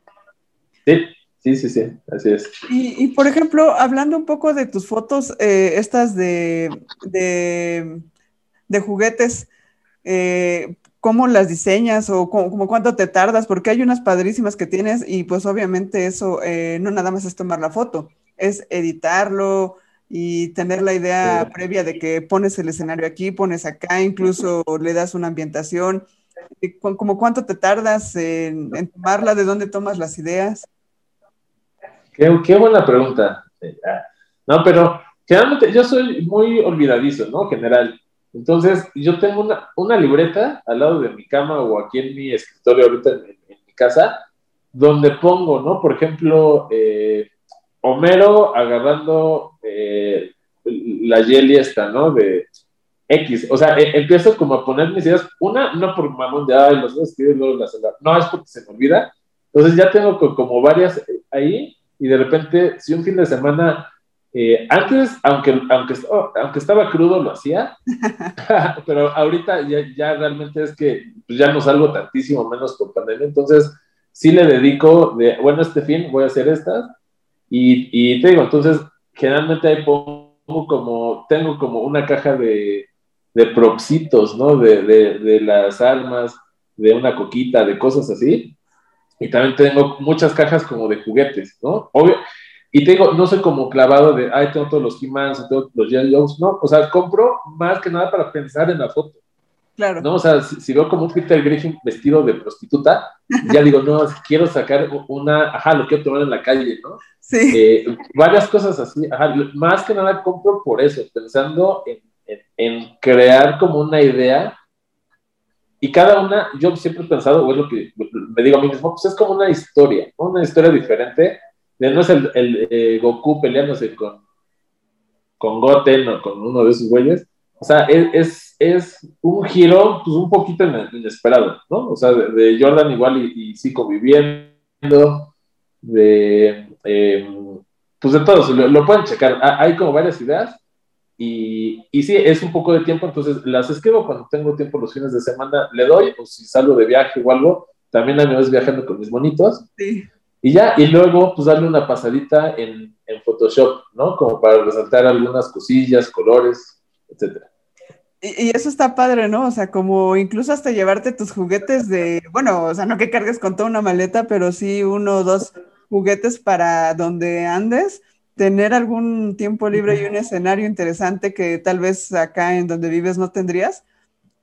S2: Sí, Sí, sí, sí, así es.
S1: Y, por ejemplo, hablando un poco de tus fotos, eh, estas de, de, juguetes, eh, ¿cómo las diseñas o cómo, cuánto te tardas? Porque hay unas padrísimas que tienes y pues obviamente eso eh, no nada más es tomar la foto, es editarlo y tener la idea previa de que pones el escenario aquí, pones acá, incluso le das una ambientación. ¿Cómo cuánto te tardas en, en tomarla? ¿De dónde tomas las ideas?
S2: Qué, buena pregunta. No, pero generalmente yo soy muy olvidadizo, ¿no? General. Entonces, yo tengo una, libreta al lado de mi cama o aquí en mi escritorio ahorita en, mi casa, donde pongo, ¿no? Por ejemplo, eh, Homero agarrando eh, la jelly esta, ¿no? De X. O sea, e, empiezo como a poner mis ideas. Una, no por mamón de, ay, los voy a escribir luego las... No, es porque se me olvida. Entonces ya tengo como varias ahí y de repente, si un fin de semana, eh, antes, aunque, aunque, aunque estaba crudo, lo hacía, pero ahorita ya, ya, realmente es que ya no salgo tantísimo menos por pandemia, entonces sí le dedico de, bueno, este fin voy a hacer estas, y, y te digo, entonces generalmente ahí pongo como, tengo como una caja de, de propsitos, ¿no? De, de, de las armas, de una coquita, de cosas así, y también tengo muchas cajas como de juguetes, ¿no? Obvio. Y te digo, no soy como clavado de, ay, tengo todos los He-Mans, tengo los G.I. no. O sea, compro más que nada para pensar en la foto. Claro. ¿no? O sea, si, veo como un Peter Griffin vestido de prostituta, ya digo, no, quiero sacar una, ajá, lo quiero tomar en la calle, ¿no? Sí. Eh, varias cosas así, ajá, más que nada compro por eso, pensando en, en crear como una idea y cada una, yo siempre he pensado, o es lo que me digo a mí mismo, pues es como una historia, una historia diferente. De no es el, el eh, Goku peleándose con, con Goten o con uno de sus güeyes. O sea, es, es, un giro pues un poquito inesperado, ¿no? O sea, de, Jordan igual y, y sí conviviendo, de, em, pues de todos, lo, lo, pueden checar. Hay como varias ideas y, y, sí, es un poco de tiempo, entonces las escribo cuando tengo tiempo los fines de semana, le doy, o si salgo de viaje o algo, también a vez viajando con mis bonitos. Sí. Y ya, y luego pues darle una pasadita en, en Photoshop, ¿no? Como para resaltar algunas cosillas, colores, etcétera.
S1: Y, y, eso está padre, ¿no? O sea, como incluso hasta llevarte tus juguetes de, bueno, o sea, no que cargues con toda una maleta, pero sí uno o dos juguetes para donde andes tener algún tiempo libre y un escenario interesante que tal vez acá en donde vives no tendrías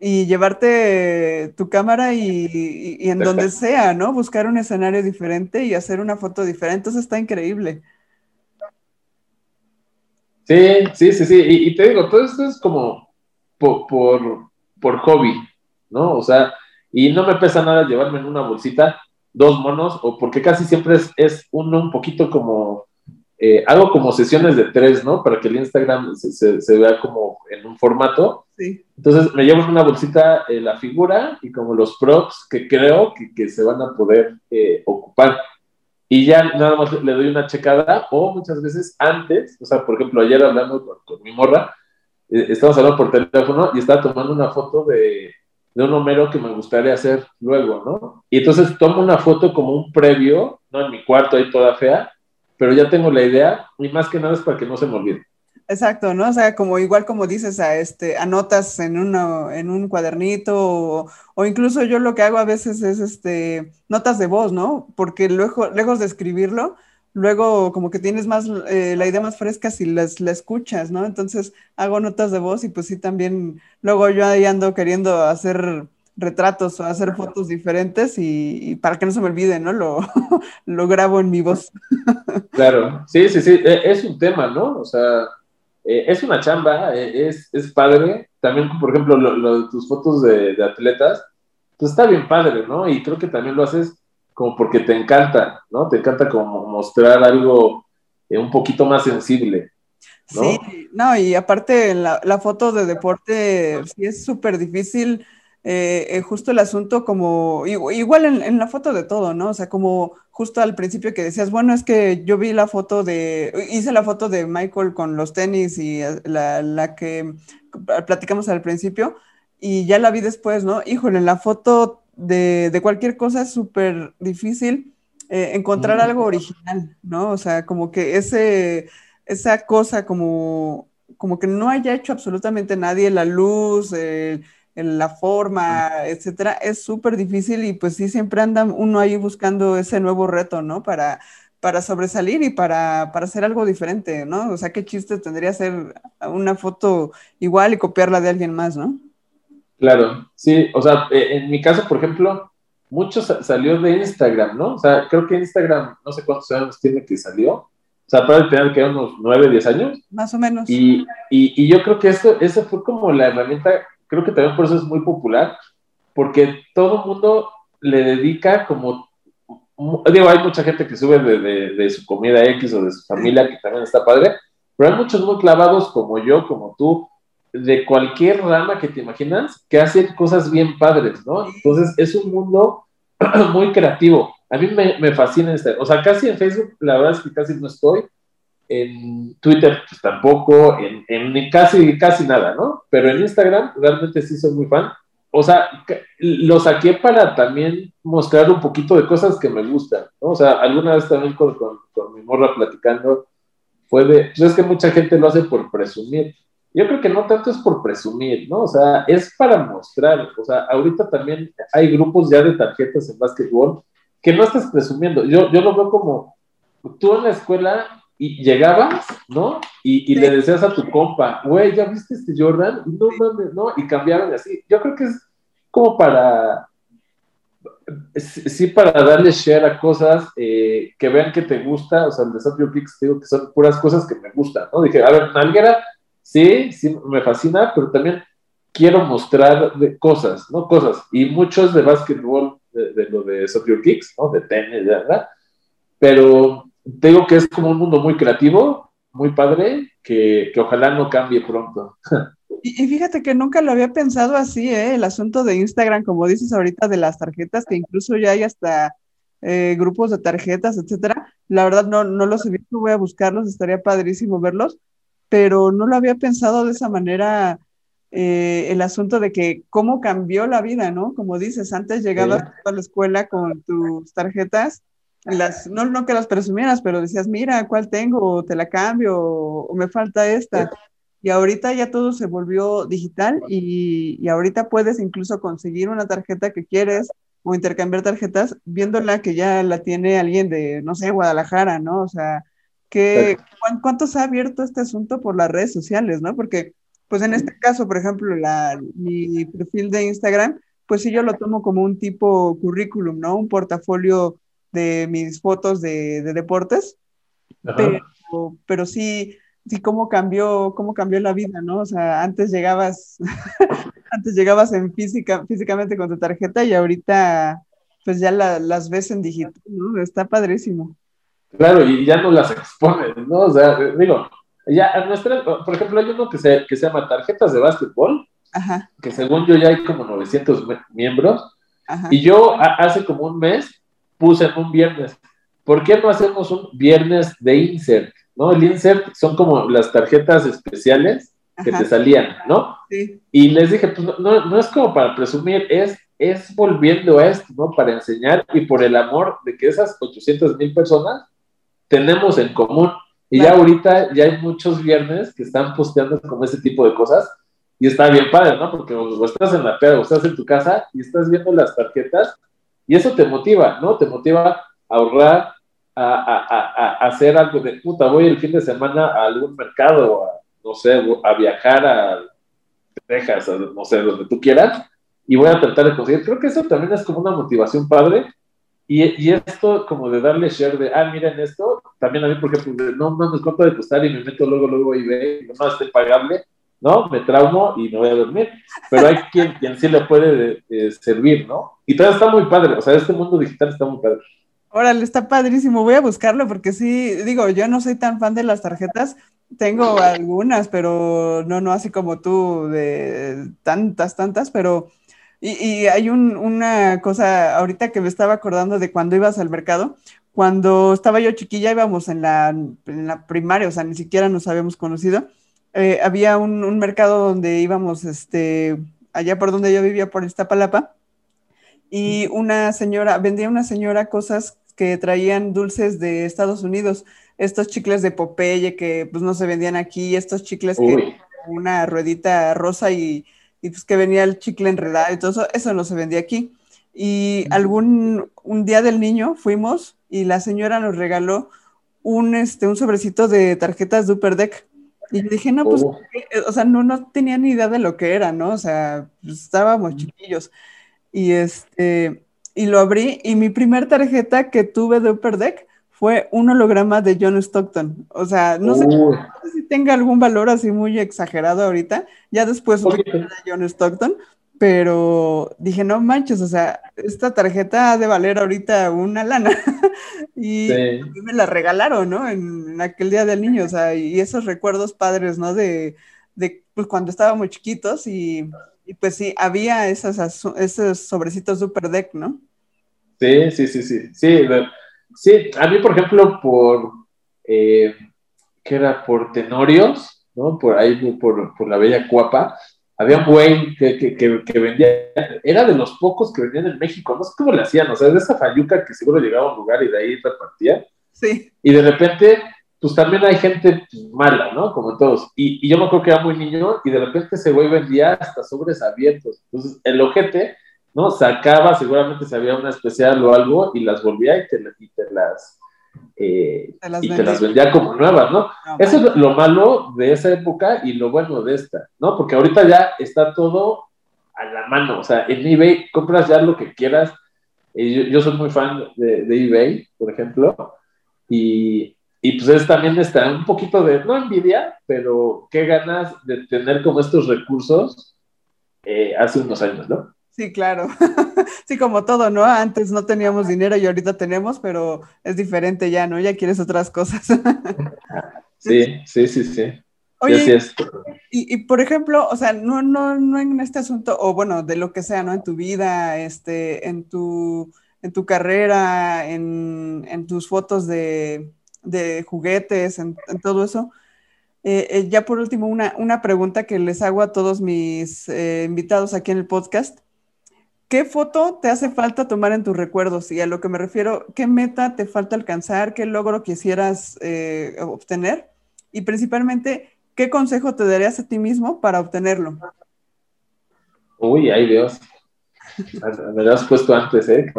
S1: y llevarte tu cámara y, en donde sea, ¿no? Buscar un escenario diferente y hacer una foto diferente. Eso está increíble.
S2: Sí, sí, sí, sí. Y, te digo, todo esto es como por, por, hobby, ¿no? O sea, y no me pesa nada llevarme en una bolsita dos monos, o porque casi siempre es, es uno un poquito como eh, hago como sesiones de tres, ¿no? Para que el Instagram se, vea como en un formato. Sí. Entonces me llevo en una bolsita eh, la figura y como los props que creo que, se van a poder eh, ocupar. Y ya nada más le doy una checada o muchas veces antes, o sea, por ejemplo, ayer hablando con, mi morra, estamos hablando por teléfono y estaba tomando una foto de, de un Homero que me gustaría hacer luego, ¿no? Y entonces tomo una foto como un previo, ¿no? En mi cuarto ahí toda fea, pero ya tengo la idea y más que nada es para que no se me olvide.
S1: Exacto, ¿no? O sea, como igual como dices, a este, anotas en, uno, en un cuadernito o, incluso yo lo que hago a veces es este, notas de voz, ¿no? Porque luego, lejos de escribirlo, luego como que tienes más eh, la idea más fresca si la escuchas, ¿no? Entonces hago notas de voz y pues sí también, luego yo ahí ando queriendo hacer retratos o hacer fotos diferentes y, para que no se me olvide, ¿no? Lo, lo grabo en mi voz.
S2: Claro, sí, sí, sí, e, es un tema, ¿no? O sea, e, es una chamba, e, es, es padre. También, por ejemplo, lo, de tus fotos de, de, atletas, pues está bien padre, ¿no? Y creo que también lo haces como porque te encanta, ¿no? Te encanta como mostrar algo eh, un poquito más sensible.
S1: Sí, no, y aparte la, la foto de deporte sí es súper difícil, eh, eh, justo el asunto como, igual en, la foto de todo, ¿no? O sea, como justo al principio que decías, bueno, es que yo vi la foto de, hice la foto de Michael con los tenis y la, la que platicamos al principio y ya la vi después, ¿no? Híjole, la foto de, de cualquier cosa es súper difícil encontrar algo original, ¿no? O sea, como que ese esa cosa como, como que no haya hecho absolutamente nadie, la luz, la forma, etcétera, es súper difícil y pues sí, siempre anda uno ahí buscando ese nuevo reto, ¿no? Para, para sobresalir y para, para hacer algo diferente, ¿no? O sea, qué chiste tendría ser una foto igual y copiarla de alguien más, ¿no?
S2: Claro, sí, o sea, e, en mi caso, por ejemplo, mucho salió de Instagram, ¿no? O sea, creo que Instagram, no sé cuántos años tiene que salió, o sea, puede tener que unos 9, 10 años.
S1: Más o menos.
S2: Y, y, y yo creo que esto, esa fue como la herramienta, creo que también por eso es muy popular, porque todo el mundo le dedica como, digo, hay mucha gente que sube de, de, de, su comida X o de su familia, que también está padre, pero hay muchos muy clavados como yo, como tú, de cualquier rama que te imaginas, que hacen cosas bien padres, ¿no? Entonces es un mundo muy creativo. A mí me, me fascina este, o sea, casi en Facebook, la verdad es que casi no estoy, en Twitter pues tampoco, en, en casi, casi nada, ¿no? Pero en Instagram realmente sí soy muy fan. O sea, lo saqué para también mostrar un poquito de cosas que me gustan, ¿no? O sea, alguna vez también con, con, con mi morra platicando, fue de, pues es que mucha gente lo hace por presumir. Yo creo que no tanto es por presumir, ¿no? O sea, es para mostrar. O sea, ahorita también hay grupos ya de tarjetas en básquetbol que no estás presumiendo. Yo, yo lo veo como tú en la escuela y llegabas, ¿no? Y, y le decías a tu compa, güey, ¿ya viste este Jordan? No mames, ¿no? Y cambiaron así. Yo creo que es como para, sí, para darle share a cosas eh, que vean que te gusta. O sea, el de Satrio Pix, digo que son puras cosas que me gustan, ¿no? Dije, a ver, Nalguera, sí, sí, me fascina, pero también quiero mostrar de cosas, ¿no? Cosas. Y muchos de básquetbol de, lo de Soccer Kicks, ¿no? De tenis, ¿verdad? Pero te digo que es como un mundo muy creativo, muy padre, que, que ojalá no cambie pronto.
S1: Y, fíjate que nunca lo había pensado así, ¿eh? El asunto de Instagram, como dices ahorita, de las tarjetas, que incluso ya hay hasta eh, grupos de tarjetas, etcétera. La verdad no, no los he visto, voy a buscarlos, estaría padrísimo verlos, pero no lo había pensado de esa manera eh, el asunto de que cómo cambió la vida, ¿no? Como dices, antes llegabas a la escuela con tus tarjetas, las, no, no que las presumieras, pero decías, mira, ¿cuál tengo? Te la cambio, o, me falta esta. Y ahorita ya todo se volvió digital y, y, ahorita puedes incluso conseguir una tarjeta que quieres o intercambiar tarjetas viéndola que ya la tiene alguien de, no sé, Guadalajara, ¿no? O sea, que, ¿cuánto se ha abierto este asunto por las redes sociales, ¿no? Porque pues en este caso, por ejemplo, la, mi perfil de Instagram, pues sí yo lo tomo como un tipo currículum, ¿no? Un portafolio de mis fotos de, deportes, pero, pero, sí, sí cómo cambió, cómo cambió la vida, ¿no? O sea, antes llegabas, antes llegabas en física, físicamente con tu tarjeta y ahorita pues ya las ves en digital, ¿no? Está padrísimo.
S2: Claro, y ya no las expones, ¿no? O sea, digo, ya, nuestra, por ejemplo, hay uno que se, que se llama Tarjetas de Básquetbol, que según yo ya hay como 900 miembros, y yo hace como un mes puse en un viernes, ¿por qué no hacemos un viernes de insert? ¿no? El insert son como las tarjetas especiales que te salían, ¿no? Sí. Y les dije, pues no, no, es como para presumir, es, es volviendo a esto, ¿no? Para enseñar y por el amor de que esas 800 mil personas tenemos en común y ya ahorita ya hay muchos viernes que están posteando como ese tipo de cosas y está bien padre, ¿no? Porque o estás en la peda o estás en tu casa y estás viendo las tarjetas y eso te motiva, ¿no? Te motiva a ahorrar, a, a, a, a hacer algo de puta, voy el fin de semana a algún mercado, a, no sé, a viajar a Texas, no sé, donde tú quieras. y voy a tratar de conseguir. Creo que eso también es como una motivación padre. Y, y esto como de darle share de, ah, miren esto, también a mí, por ejemplo, no, no me cuánto de costar y me meto luego, luego y ve, no esté pagable, ¿no? Me traumo y me voy a dormir. Pero hay quien, quien sí le puede eh, servir, ¿no? Y todo está muy padre, o sea, este mundo digital está muy padre.
S1: Órale, está padrísimo. Voy a buscarlo porque sí, digo, yo no soy tan fan de las tarjetas. Tengo algunas, pero no, no así como tú, de tantas, tantas, pero... Y, hay una cosa ahorita que me estaba acordando de cuando ibas al mercado. Cuando estaba yo chiquilla íbamos en la, en la primaria, o sea, ni siquiera nos habíamos conocido. Eh, había un, un, mercado donde íbamos, este, allá por donde yo vivía, por Iztapalapa, y una señora, vendía una señora cosas que traían dulces de Estados Unidos, estos chicles de Popeye que pues no se vendían aquí, estos chicles que una ruedita rosa y, y, pues que venía el chicle enredado y todo eso, eso no se vendía aquí. Y algún un día del niño fuimos y la señora nos regaló un, este, un sobrecito de tarjetas de Upper Deck. Y yo dije, no, pues, oh. o sea, no, no tenía ni idea de lo que era, ¿no? O sea, pues, estábamos chiquillos. Y este, y lo abrí y mi primer tarjeta que tuve de Upper Deck fue un holograma de John Stockton. O sea, no sé, si tenga algún valor así muy exagerado ahorita. Ya después era John Stockton, pero dije, no manches, o sea, esta tarjeta ha de valer ahorita una lana. y me la regalaron, ¿no? En, aquel día del niño, o sea, y esos recuerdos padres, ¿no? De, de pues, cuando estábamos chiquitos y y pues sí, había esos, esos sobrecitos Super Deck, ¿no?
S2: Sí, sí, sí, sí. Sí, sí a mí, por ejemplo, por, eh, ¿qué era? Por Tenorios, ¿no? Por ahí, por, por la Bella Cuapa, había un güey que, que, que, vendía, era de los pocos que vendían en México, no sé cómo le hacían, o sea, de esa fayuca que seguro llegaba a un lugar y de ahí repartía.
S1: Sí.
S2: Y de repente pues también hay gente mala, ¿no? Como todos. Y, yo me acuerdo que era muy niño y de repente ese güey vendía hasta sobres abiertos. Entonces, el ojete, ¿no? Sacaba, seguramente si había una especial o algo, y las volvía y te, las... Eh, y te las vendía como nuevas, ¿no? Eso es lo malo de esa época y lo bueno de esta, ¿no? Porque ahorita ya está todo a la mano, o sea, en eBay compras ya lo que quieras. Yo, yo soy muy fan de, de eBay, por ejemplo, y, y pues es también está un poquito de, no envidia, pero qué ganas de tener como estos recursos eh, hace unos años, ¿no?
S1: Sí, claro. sí, como todo, ¿no? Antes no teníamos dinero y ahorita tenemos, pero es diferente ya, ¿no? Ya quieres otras cosas.
S2: sí, sí, sí, sí.
S1: Oye, y, y, por ejemplo, o sea, no, no, no en este asunto, o bueno, de lo que sea, ¿no? En tu vida, este, en tu, en tu carrera, en, en tus fotos de, de juguetes, en, todo eso. Eh, eh, ya por último, una, una, pregunta que les hago a todos mis eh, invitados aquí en el podcast. ¿Qué foto te hace falta tomar en tus recuerdos? Y a lo que me refiero, ¿qué meta te falta alcanzar? ¿Qué logro quisieras obtener? Y principalmente, ¿qué consejo te darías a ti mismo para obtenerlo?
S2: Uy, ay Dios. Me lo has puesto antes, ¿eh?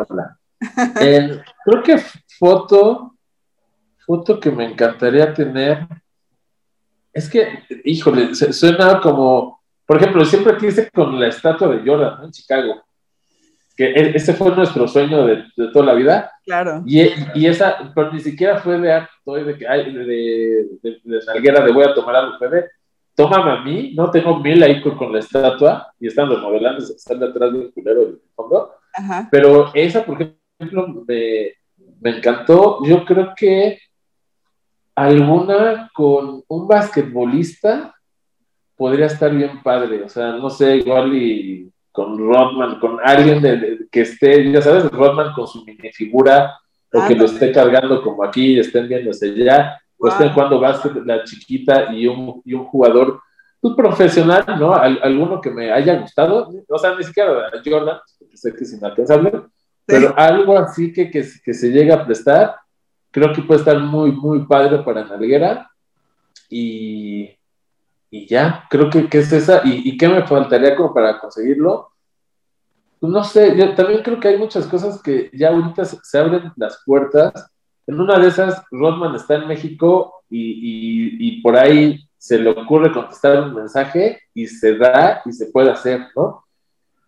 S2: creo que foto foto que me encantaría tener. Es que, híjole, suena como, por ejemplo, siempre quise con la estatua de Jordan en Chicago, que e, ese fue nuestro sueño de, toda la vida.
S1: Claro.
S2: Y, y, esa, pero ni siquiera fue de acto, de, que, hay de, de, de, salguera de voy a tomar algo, fue de tómame a mí, no tengo mil ahí con, la estatua y están remodelando, están detrás del culero del fondo. Pero esa, por ejemplo, me, me encantó. Yo creo que alguna con un basquetbolista podría estar bien padre, o sea, no sé, igual y con Rodman, con alguien de, que esté, ya sabes, Rodman con su minifigura, o que lo esté cargando como aquí, estén viéndose ya, o estén jugando básquet la chiquita y un, y un jugador pues, profesional, ¿no? alguno que me haya gustado, o sea, ni siquiera Jordan, porque sé que es inalcanzable, pero algo así que, que, que se llega a prestar creo que puede estar muy, muy padre para Nalguera. Y, y ya, creo que, es esa. ¿Y, qué me faltaría como para conseguirlo? Pues no sé, yo también creo que hay muchas cosas que ya ahorita se, abren las puertas. En una de esas, Rodman está en México y, y por ahí se le ocurre contestar un mensaje y se da y se puede hacer, ¿no?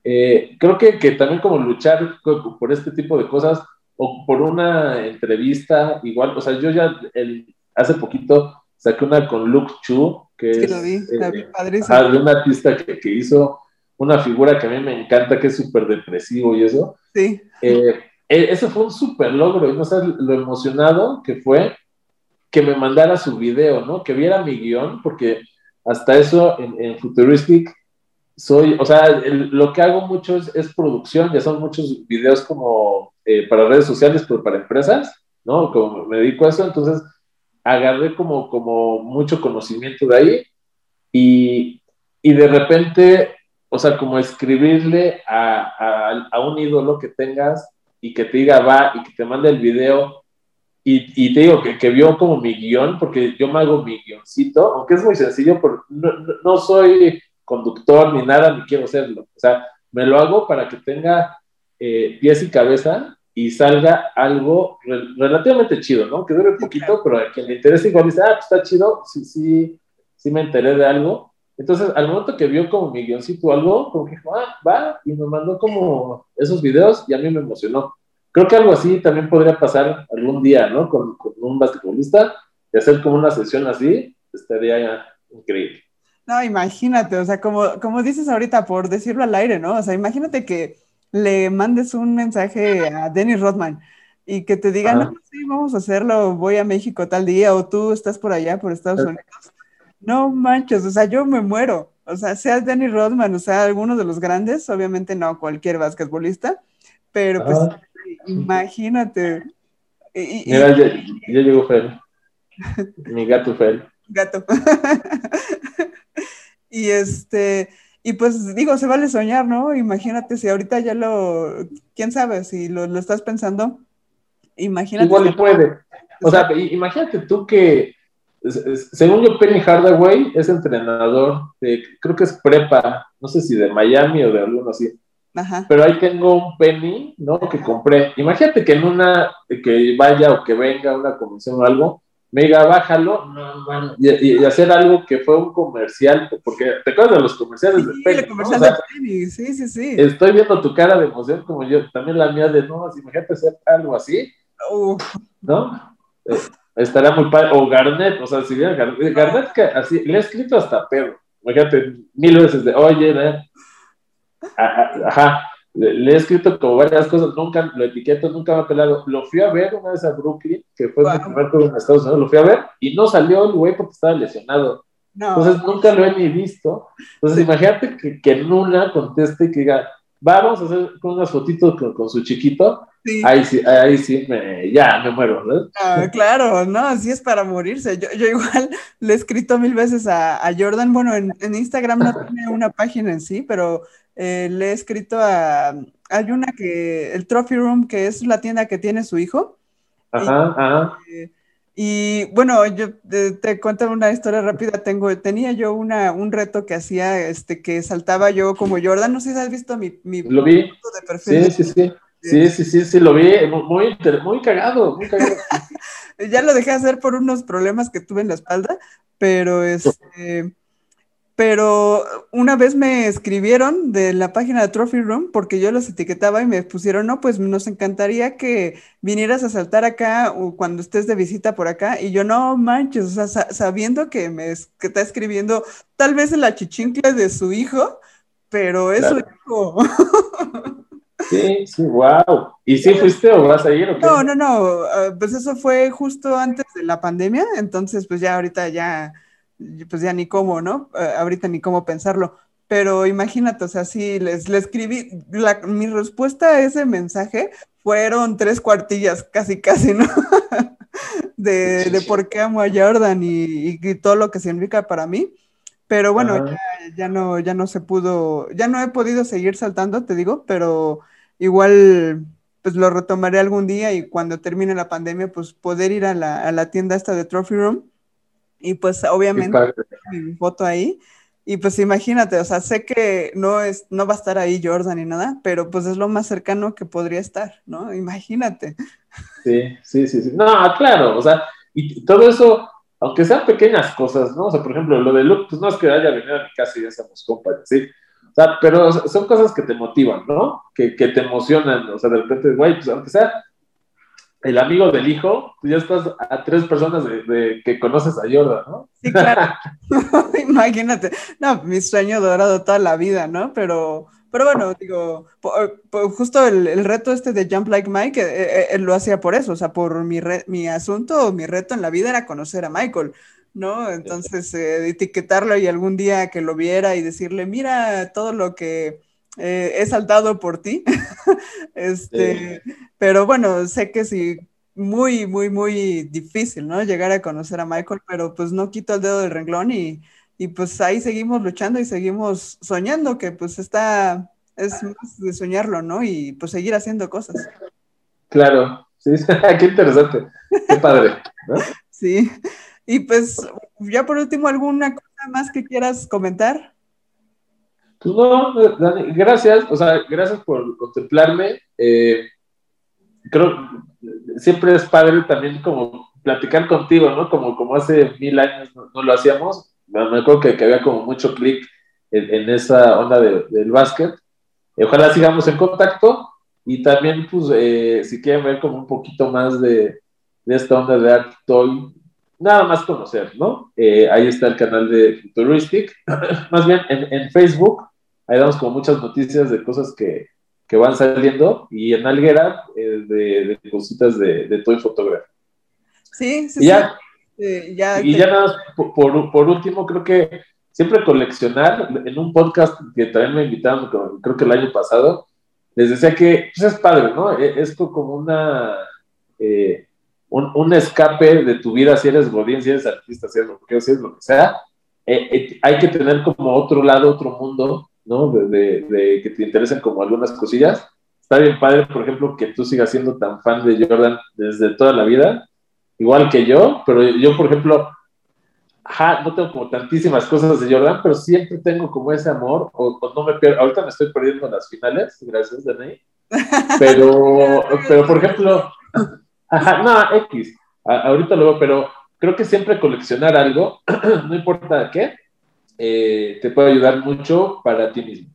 S2: eh, creo que, que, también como luchar por este tipo de cosas o por una entrevista, igual, o sea, yo ya el, hace poquito saqué una con Luke Chu, que
S1: sí,
S2: es
S1: lo vi,
S2: eh,
S1: padrísimo.
S2: de un artista que, que, hizo una figura que a mí me encanta, que es súper depresivo y eso.
S1: Sí.
S2: Eh, eso fue un súper logro, y no sabes lo emocionado que fue que me mandara su video, ¿no? Que viera mi guion, porque hasta eso en, en Futuristic soy, o sea, lo que hago mucho es, producción, ya son muchos videos como eh, para redes sociales, pero para empresas, ¿no? Como me dedico a eso, entonces agarré como, como mucho conocimiento de ahí y, y de repente, o sea, como escribirle a, a, a, un ídolo que tengas y que te diga va y que te mande el video y, y te digo que, que, vio como mi guion, porque yo me hago mi guioncito, aunque es muy sencillo, pero no, no soy conductor ni nada, ni quiero serlo. O sea, me lo hago para que tenga eh, pies y cabeza y salga algo relativamente chido, ¿no? Que dure poquito, pero a quien le interese igual dice, ah, pues está chido, sí, sí, sí me enteré de algo. Entonces, al momento que vio como mi guioncito o algo, como que dijo, ah, va, y me mandó como esos videos y a mí me emocionó. Creo que algo así también podría pasar algún día, ¿no? Con, con un basquetbolista y hacer como una sesión así, estaría increíble.
S1: No, imagínate, o sea, como, como dices ahorita, por decirlo al aire, ¿no? O sea, imagínate que le mandes un mensaje a Dennis Rodman y que te digan, no, sí, vamos a hacerlo, voy a México tal día, o tú estás por allá, por Estados Unidos. No manches, o sea, yo me muero. O sea, sea Dennis Rodman, o sea, alguno de los grandes, obviamente no cualquier basquetbolista, pero pues imagínate.
S2: Mira, ya, ya, llegó Fer. Mi gato Fer.
S1: Gato. y este, y pues digo, se vale soñar, ¿no? Imagínate si ahorita ya lo, quién sabe, si lo, lo estás pensando, imagínate.
S2: Igual y puede. O sea, imagínate tú que, según yo, Penny Hardaway es entrenador de, creo que es prepa, no sé si de Miami o de alguno así. Ajá. Pero ahí tengo un penny, ¿no? Que compré. Imagínate que en una, que vaya o que venga una convención o algo, me diga, bájalo, no, y, hacer algo que fue un comercial, porque te acuerdas de los comerciales de
S1: Penny. El comercial de Penny, sí, sí, sí.
S2: Estoy viendo tu cara de emoción como yo, también la mía de, no, imagínate hacer algo así, ¿no? Estaría muy padre, o Garnet, o sea, si viera Garnet, Garnet que así, le he escrito hasta Pedro, imagínate, mil veces de, oye, ¿eh? ajá, le, he escrito como varias cosas, nunca lo etiqueto, nunca me ha pelado. Lo fui a ver una vez a Brooklyn, que fue mi primer juego en Estados Unidos, lo fui a ver y no salió el güey porque estaba lesionado. Entonces nunca lo he ni visto. Entonces imagínate que, que Nuna conteste y que diga, vamos a hacer unas fotitos con, su chiquito. Ahí sí, ahí sí me, ya me muero, ¿no?
S1: Ah, claro, no, así es para morirse. Yo, yo igual le he escrito mil veces a, a Jordan, bueno, en, en, Instagram no tiene una página en sí, pero eh, le he escrito a, hay una que, el Trophy Room, que es la tienda que tiene su hijo.
S2: Ajá, y, ajá.
S1: y bueno, yo te, cuento una historia rápida. Tengo, tenía yo una, un reto que hacía, este, que saltaba yo como Jordan. No sé si has visto mi, mi
S2: lo vi. de perfil. Sí, sí, sí. Sí, sí, sí, sí, lo vi, muy, muy cagado, muy cagado.
S1: ya lo dejé hacer por unos problemas que tuve en la espalda, pero este, pero una vez me escribieron de la página de Trophy Room porque yo los etiquetaba y me pusieron, no, pues nos encantaría que vinieras a saltar acá o cuando estés de visita por acá. Y yo, no manches, o sea, sabiendo que me que está escribiendo tal vez en la chichincle de su hijo, pero es su hijo.
S2: Sí, sí, wow. ¿Y si fuiste o vas a ir o qué?
S1: No, no, no, ah, pues eso fue justo antes de la pandemia, entonces pues ya ahorita ya pues ya ni cómo, ¿no? Eh, ahorita ni cómo pensarlo. Pero imagínate, o sea, sí, les, les escribí, mi respuesta a ese mensaje fueron tres cuartillas, casi, casi, ¿no? de, de, por qué amo a Jordan y, y, todo lo que significa para mí. Pero bueno, ya, ya, no, ya no se pudo, ya no he podido seguir saltando, te digo, pero igual pues lo retomaré algún día y cuando termine la pandemia, pues poder ir a la, a la tienda esta de Trophy Room y pues obviamente mi foto ahí. Y pues imagínate, o sea, sé que no, es, no va a estar ahí Jordan ni nada, pero pues es lo más cercano que podría estar, ¿no? Imagínate.
S2: Sí, sí, sí, sí. No, claro, o sea, y todo eso, aunque sean pequeñas cosas, ¿no? O sea, por ejemplo, lo de Luke, pues no es que haya venido a mi casa y ya somos compas, ¿sí? O pero son cosas que te motivan, ¿no? Que, que te emocionan, o sea, de repente, güey, pues aunque sea el amigo del hijo, tú ya estás a tres personas de, que conoces a Jordan, ¿no?
S1: Sí, claro. Imagínate. No, mi sueño dorado toda la vida, ¿no? Pero, pero bueno, digo, justo el, reto este de Jump Like Mike, eh, eh, él lo hacía por eso, o sea, por mi, mi asunto, mi reto en la vida era conocer a Michael. ¿No? Entonces, eh, etiquetarlo y algún día que lo viera y decirle, mira todo lo que he saltado por ti. este, pero bueno, sé que sí, muy, muy, muy difícil, ¿no? Llegar a conocer a Michael, pero pues no quito el dedo del renglón y, y pues ahí seguimos luchando y seguimos soñando, que pues está, es más de soñarlo, ¿no? Y pues seguir haciendo cosas.
S2: Claro, sí, qué interesante, qué padre, ¿no?
S1: Sí, y pues ya por último, ¿alguna cosa más que quieras comentar?
S2: Pues no, Dani, gracias, o sea, gracias por contemplarme. Eh, creo, siempre es padre también como platicar contigo, ¿no? Como, como hace mil años no, lo hacíamos. Me acuerdo que, que había como mucho clic en, esa onda del básquet. Ojalá sigamos en contacto y también, pues, eh, si quieren ver como un poquito más de, de esta onda de Art Toy, nada más conocer, ¿no? Eh, ahí está el canal de Futuristic. más bien en, en Facebook, ahí damos como muchas noticias de cosas que, que van saliendo y en Alguera eh, de, cositas de, de Toy Photography.
S1: Sí, sí,
S2: y ya, sí. ya y ya nada, por, por, último, creo que siempre coleccionar, en un podcast que también me invitaron, creo que el año pasado, les decía que pues es padre, ¿no? E, esto como una, eh, un, un, escape de tu vida, si eres godín, si eres artista, si eres lo que, si lo que sea, eh, hay que tener como otro lado, otro mundo, ¿no? De, que te interesen como algunas cosillas. Está bien padre, por ejemplo, que tú sigas siendo tan fan de Jordan desde toda la vida, igual que yo, pero yo, por ejemplo, no tengo como tantísimas cosas de Jordan, pero siempre tengo como ese amor, o, no me pierdo, ahorita me estoy perdiendo en las finales, gracias, Dani, pero, pero por ejemplo, ajá, no, X, ahorita lo veo, pero creo que siempre coleccionar algo, no importa qué, eh, te puede ayudar mucho para ti mismo.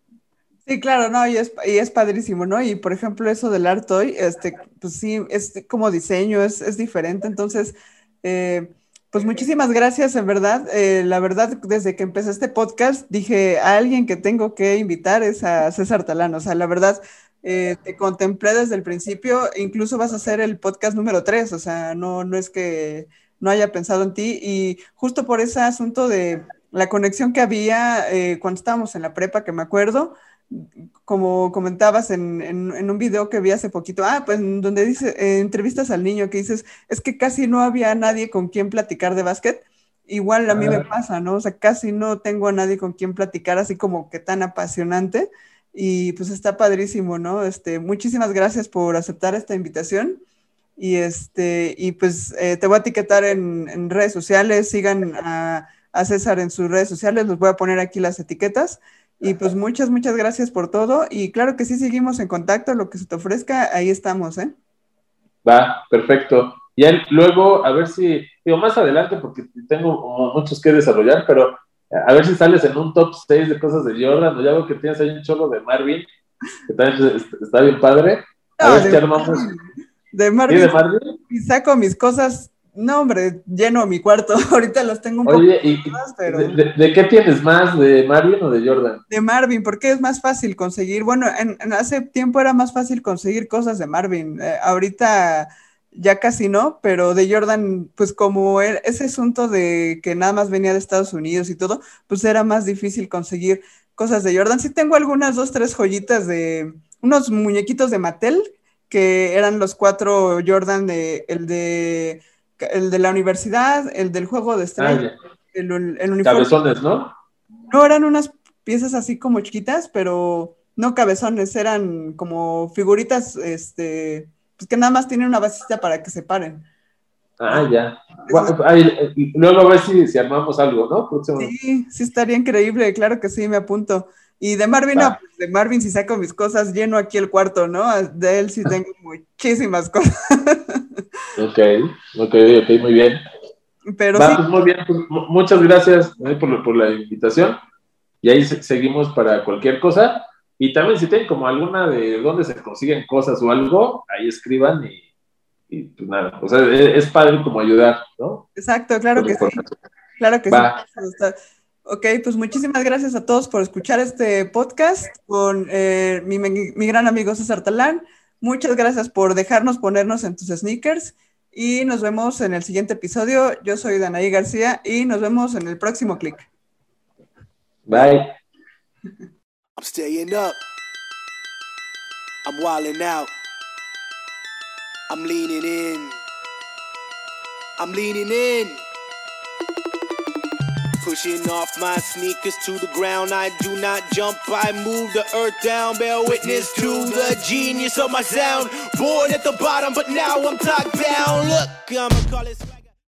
S1: Sí, claro, no, y es, y es padrísimo, ¿no? Y por ejemplo, eso del art toy, este, pues sí, es como diseño, es, es diferente. Entonces, eh, pues muchísimas gracias, en verdad. Eh, la verdad, desde que empecé este podcast, dije a alguien que tengo que invitar es a César Talano. O sea, la verdad, te contemplé desde el principio, incluso vas a hacer el podcast número 3, o sea, no, no es que no haya pensado en ti. Y justo por ese asunto de la conexión que había eh, cuando estábamos en la prepa, que me acuerdo, como comentabas en, en, un video que vi hace poquito, ah, pues donde dice, eh, entrevistas al niño, que dices, es que casi no había nadie con quien platicar de básquet. Igual a mí me pasa, ¿no? O sea, casi no tengo a nadie con quien platicar así como que tan apasionante. Y pues está padrísimo, ¿no? Este, muchísimas gracias por aceptar esta invitación. Y este, y pues eh, te voy a etiquetar en, en redes sociales, sigan a a César en sus redes sociales, les voy a poner aquí las etiquetas. Y pues muchas, muchas gracias por todo. Y claro que sí, seguimos en contacto, lo que se te ofrezca, ahí estamos, ¿eh?
S2: Va, perfecto. Y luego, a ver si, digo, más adelante, porque tengo muchos que desarrollar, pero a ver si sales en un top 6 de cosas de Jordan, o ya veo que tienes ahí un cholo de Marvin, que también está bien padre. A ver si armamos.
S1: De Marvin. de Marvin? Y saco mis cosas no, hombre, lleno mi cuarto. Ahorita los tengo un
S2: Oye, ¿y pero... ¿de, qué tienes más? ¿De Marvin o de Jordan?
S1: De Marvin, porque es más fácil conseguir. Bueno, en, hace tiempo era más fácil conseguir cosas de Marvin. Eh, ahorita ya casi no, pero de Jordan, pues como er, ese asunto de que nada más venía de Estados Unidos y todo, pues era más difícil conseguir cosas de Jordan. Sí tengo algunas dos, tres joyitas de unos muñequitos de Mattel, que eran los cuatro Jordan de el de el de la universidad, el del juego de estrellas,
S2: ah, el, uniforme. Cabezones, ¿no?
S1: No, eran unas piezas así como chiquitas, pero no cabezones, eran como figuritas, este, pues que nada más tienen una basita para que se paren.
S2: Ah, ya. luego a ver si, si, armamos algo, ¿no?
S1: Sí, sí estaría increíble, claro que sí, me apunto. Y de Marvin, no, pues, de Marvin si saco mis cosas, lleno aquí el cuarto, ¿no? De él sí tengo muchísimas cosas.
S2: Ok, ok, ok, muy bien. Pero sí. Pues, muy bien, pues, muchas gracias eh, por, por, la invitación. y ahí seguimos para cualquier cosa. Y también si tienen como alguna de dónde se consiguen cosas o algo, ahí escriban y, pues nada, o sea, e, es, padre como ayudar, ¿no?
S1: Exacto, claro que sí. Claro que sí. Ok, pues muchísimas gracias a todos por escuchar este podcast con eh, mi, mi, gran amigo César Talán. Muchas gracias por dejarnos ponernos en tus sneakers y nos vemos en el siguiente episodio. Yo soy Danaí García y nos vemos en el próximo clic.
S2: Bye.
S3: I'm staying up. I'm wilding out. I'm leaning in. I'm leaning in. Pushing off my sneakers to the ground. I do not jump, I move the earth down. Bear witness to the genius of my sound. Born at the bottom, but now I'm top down. Look, I'ma call it.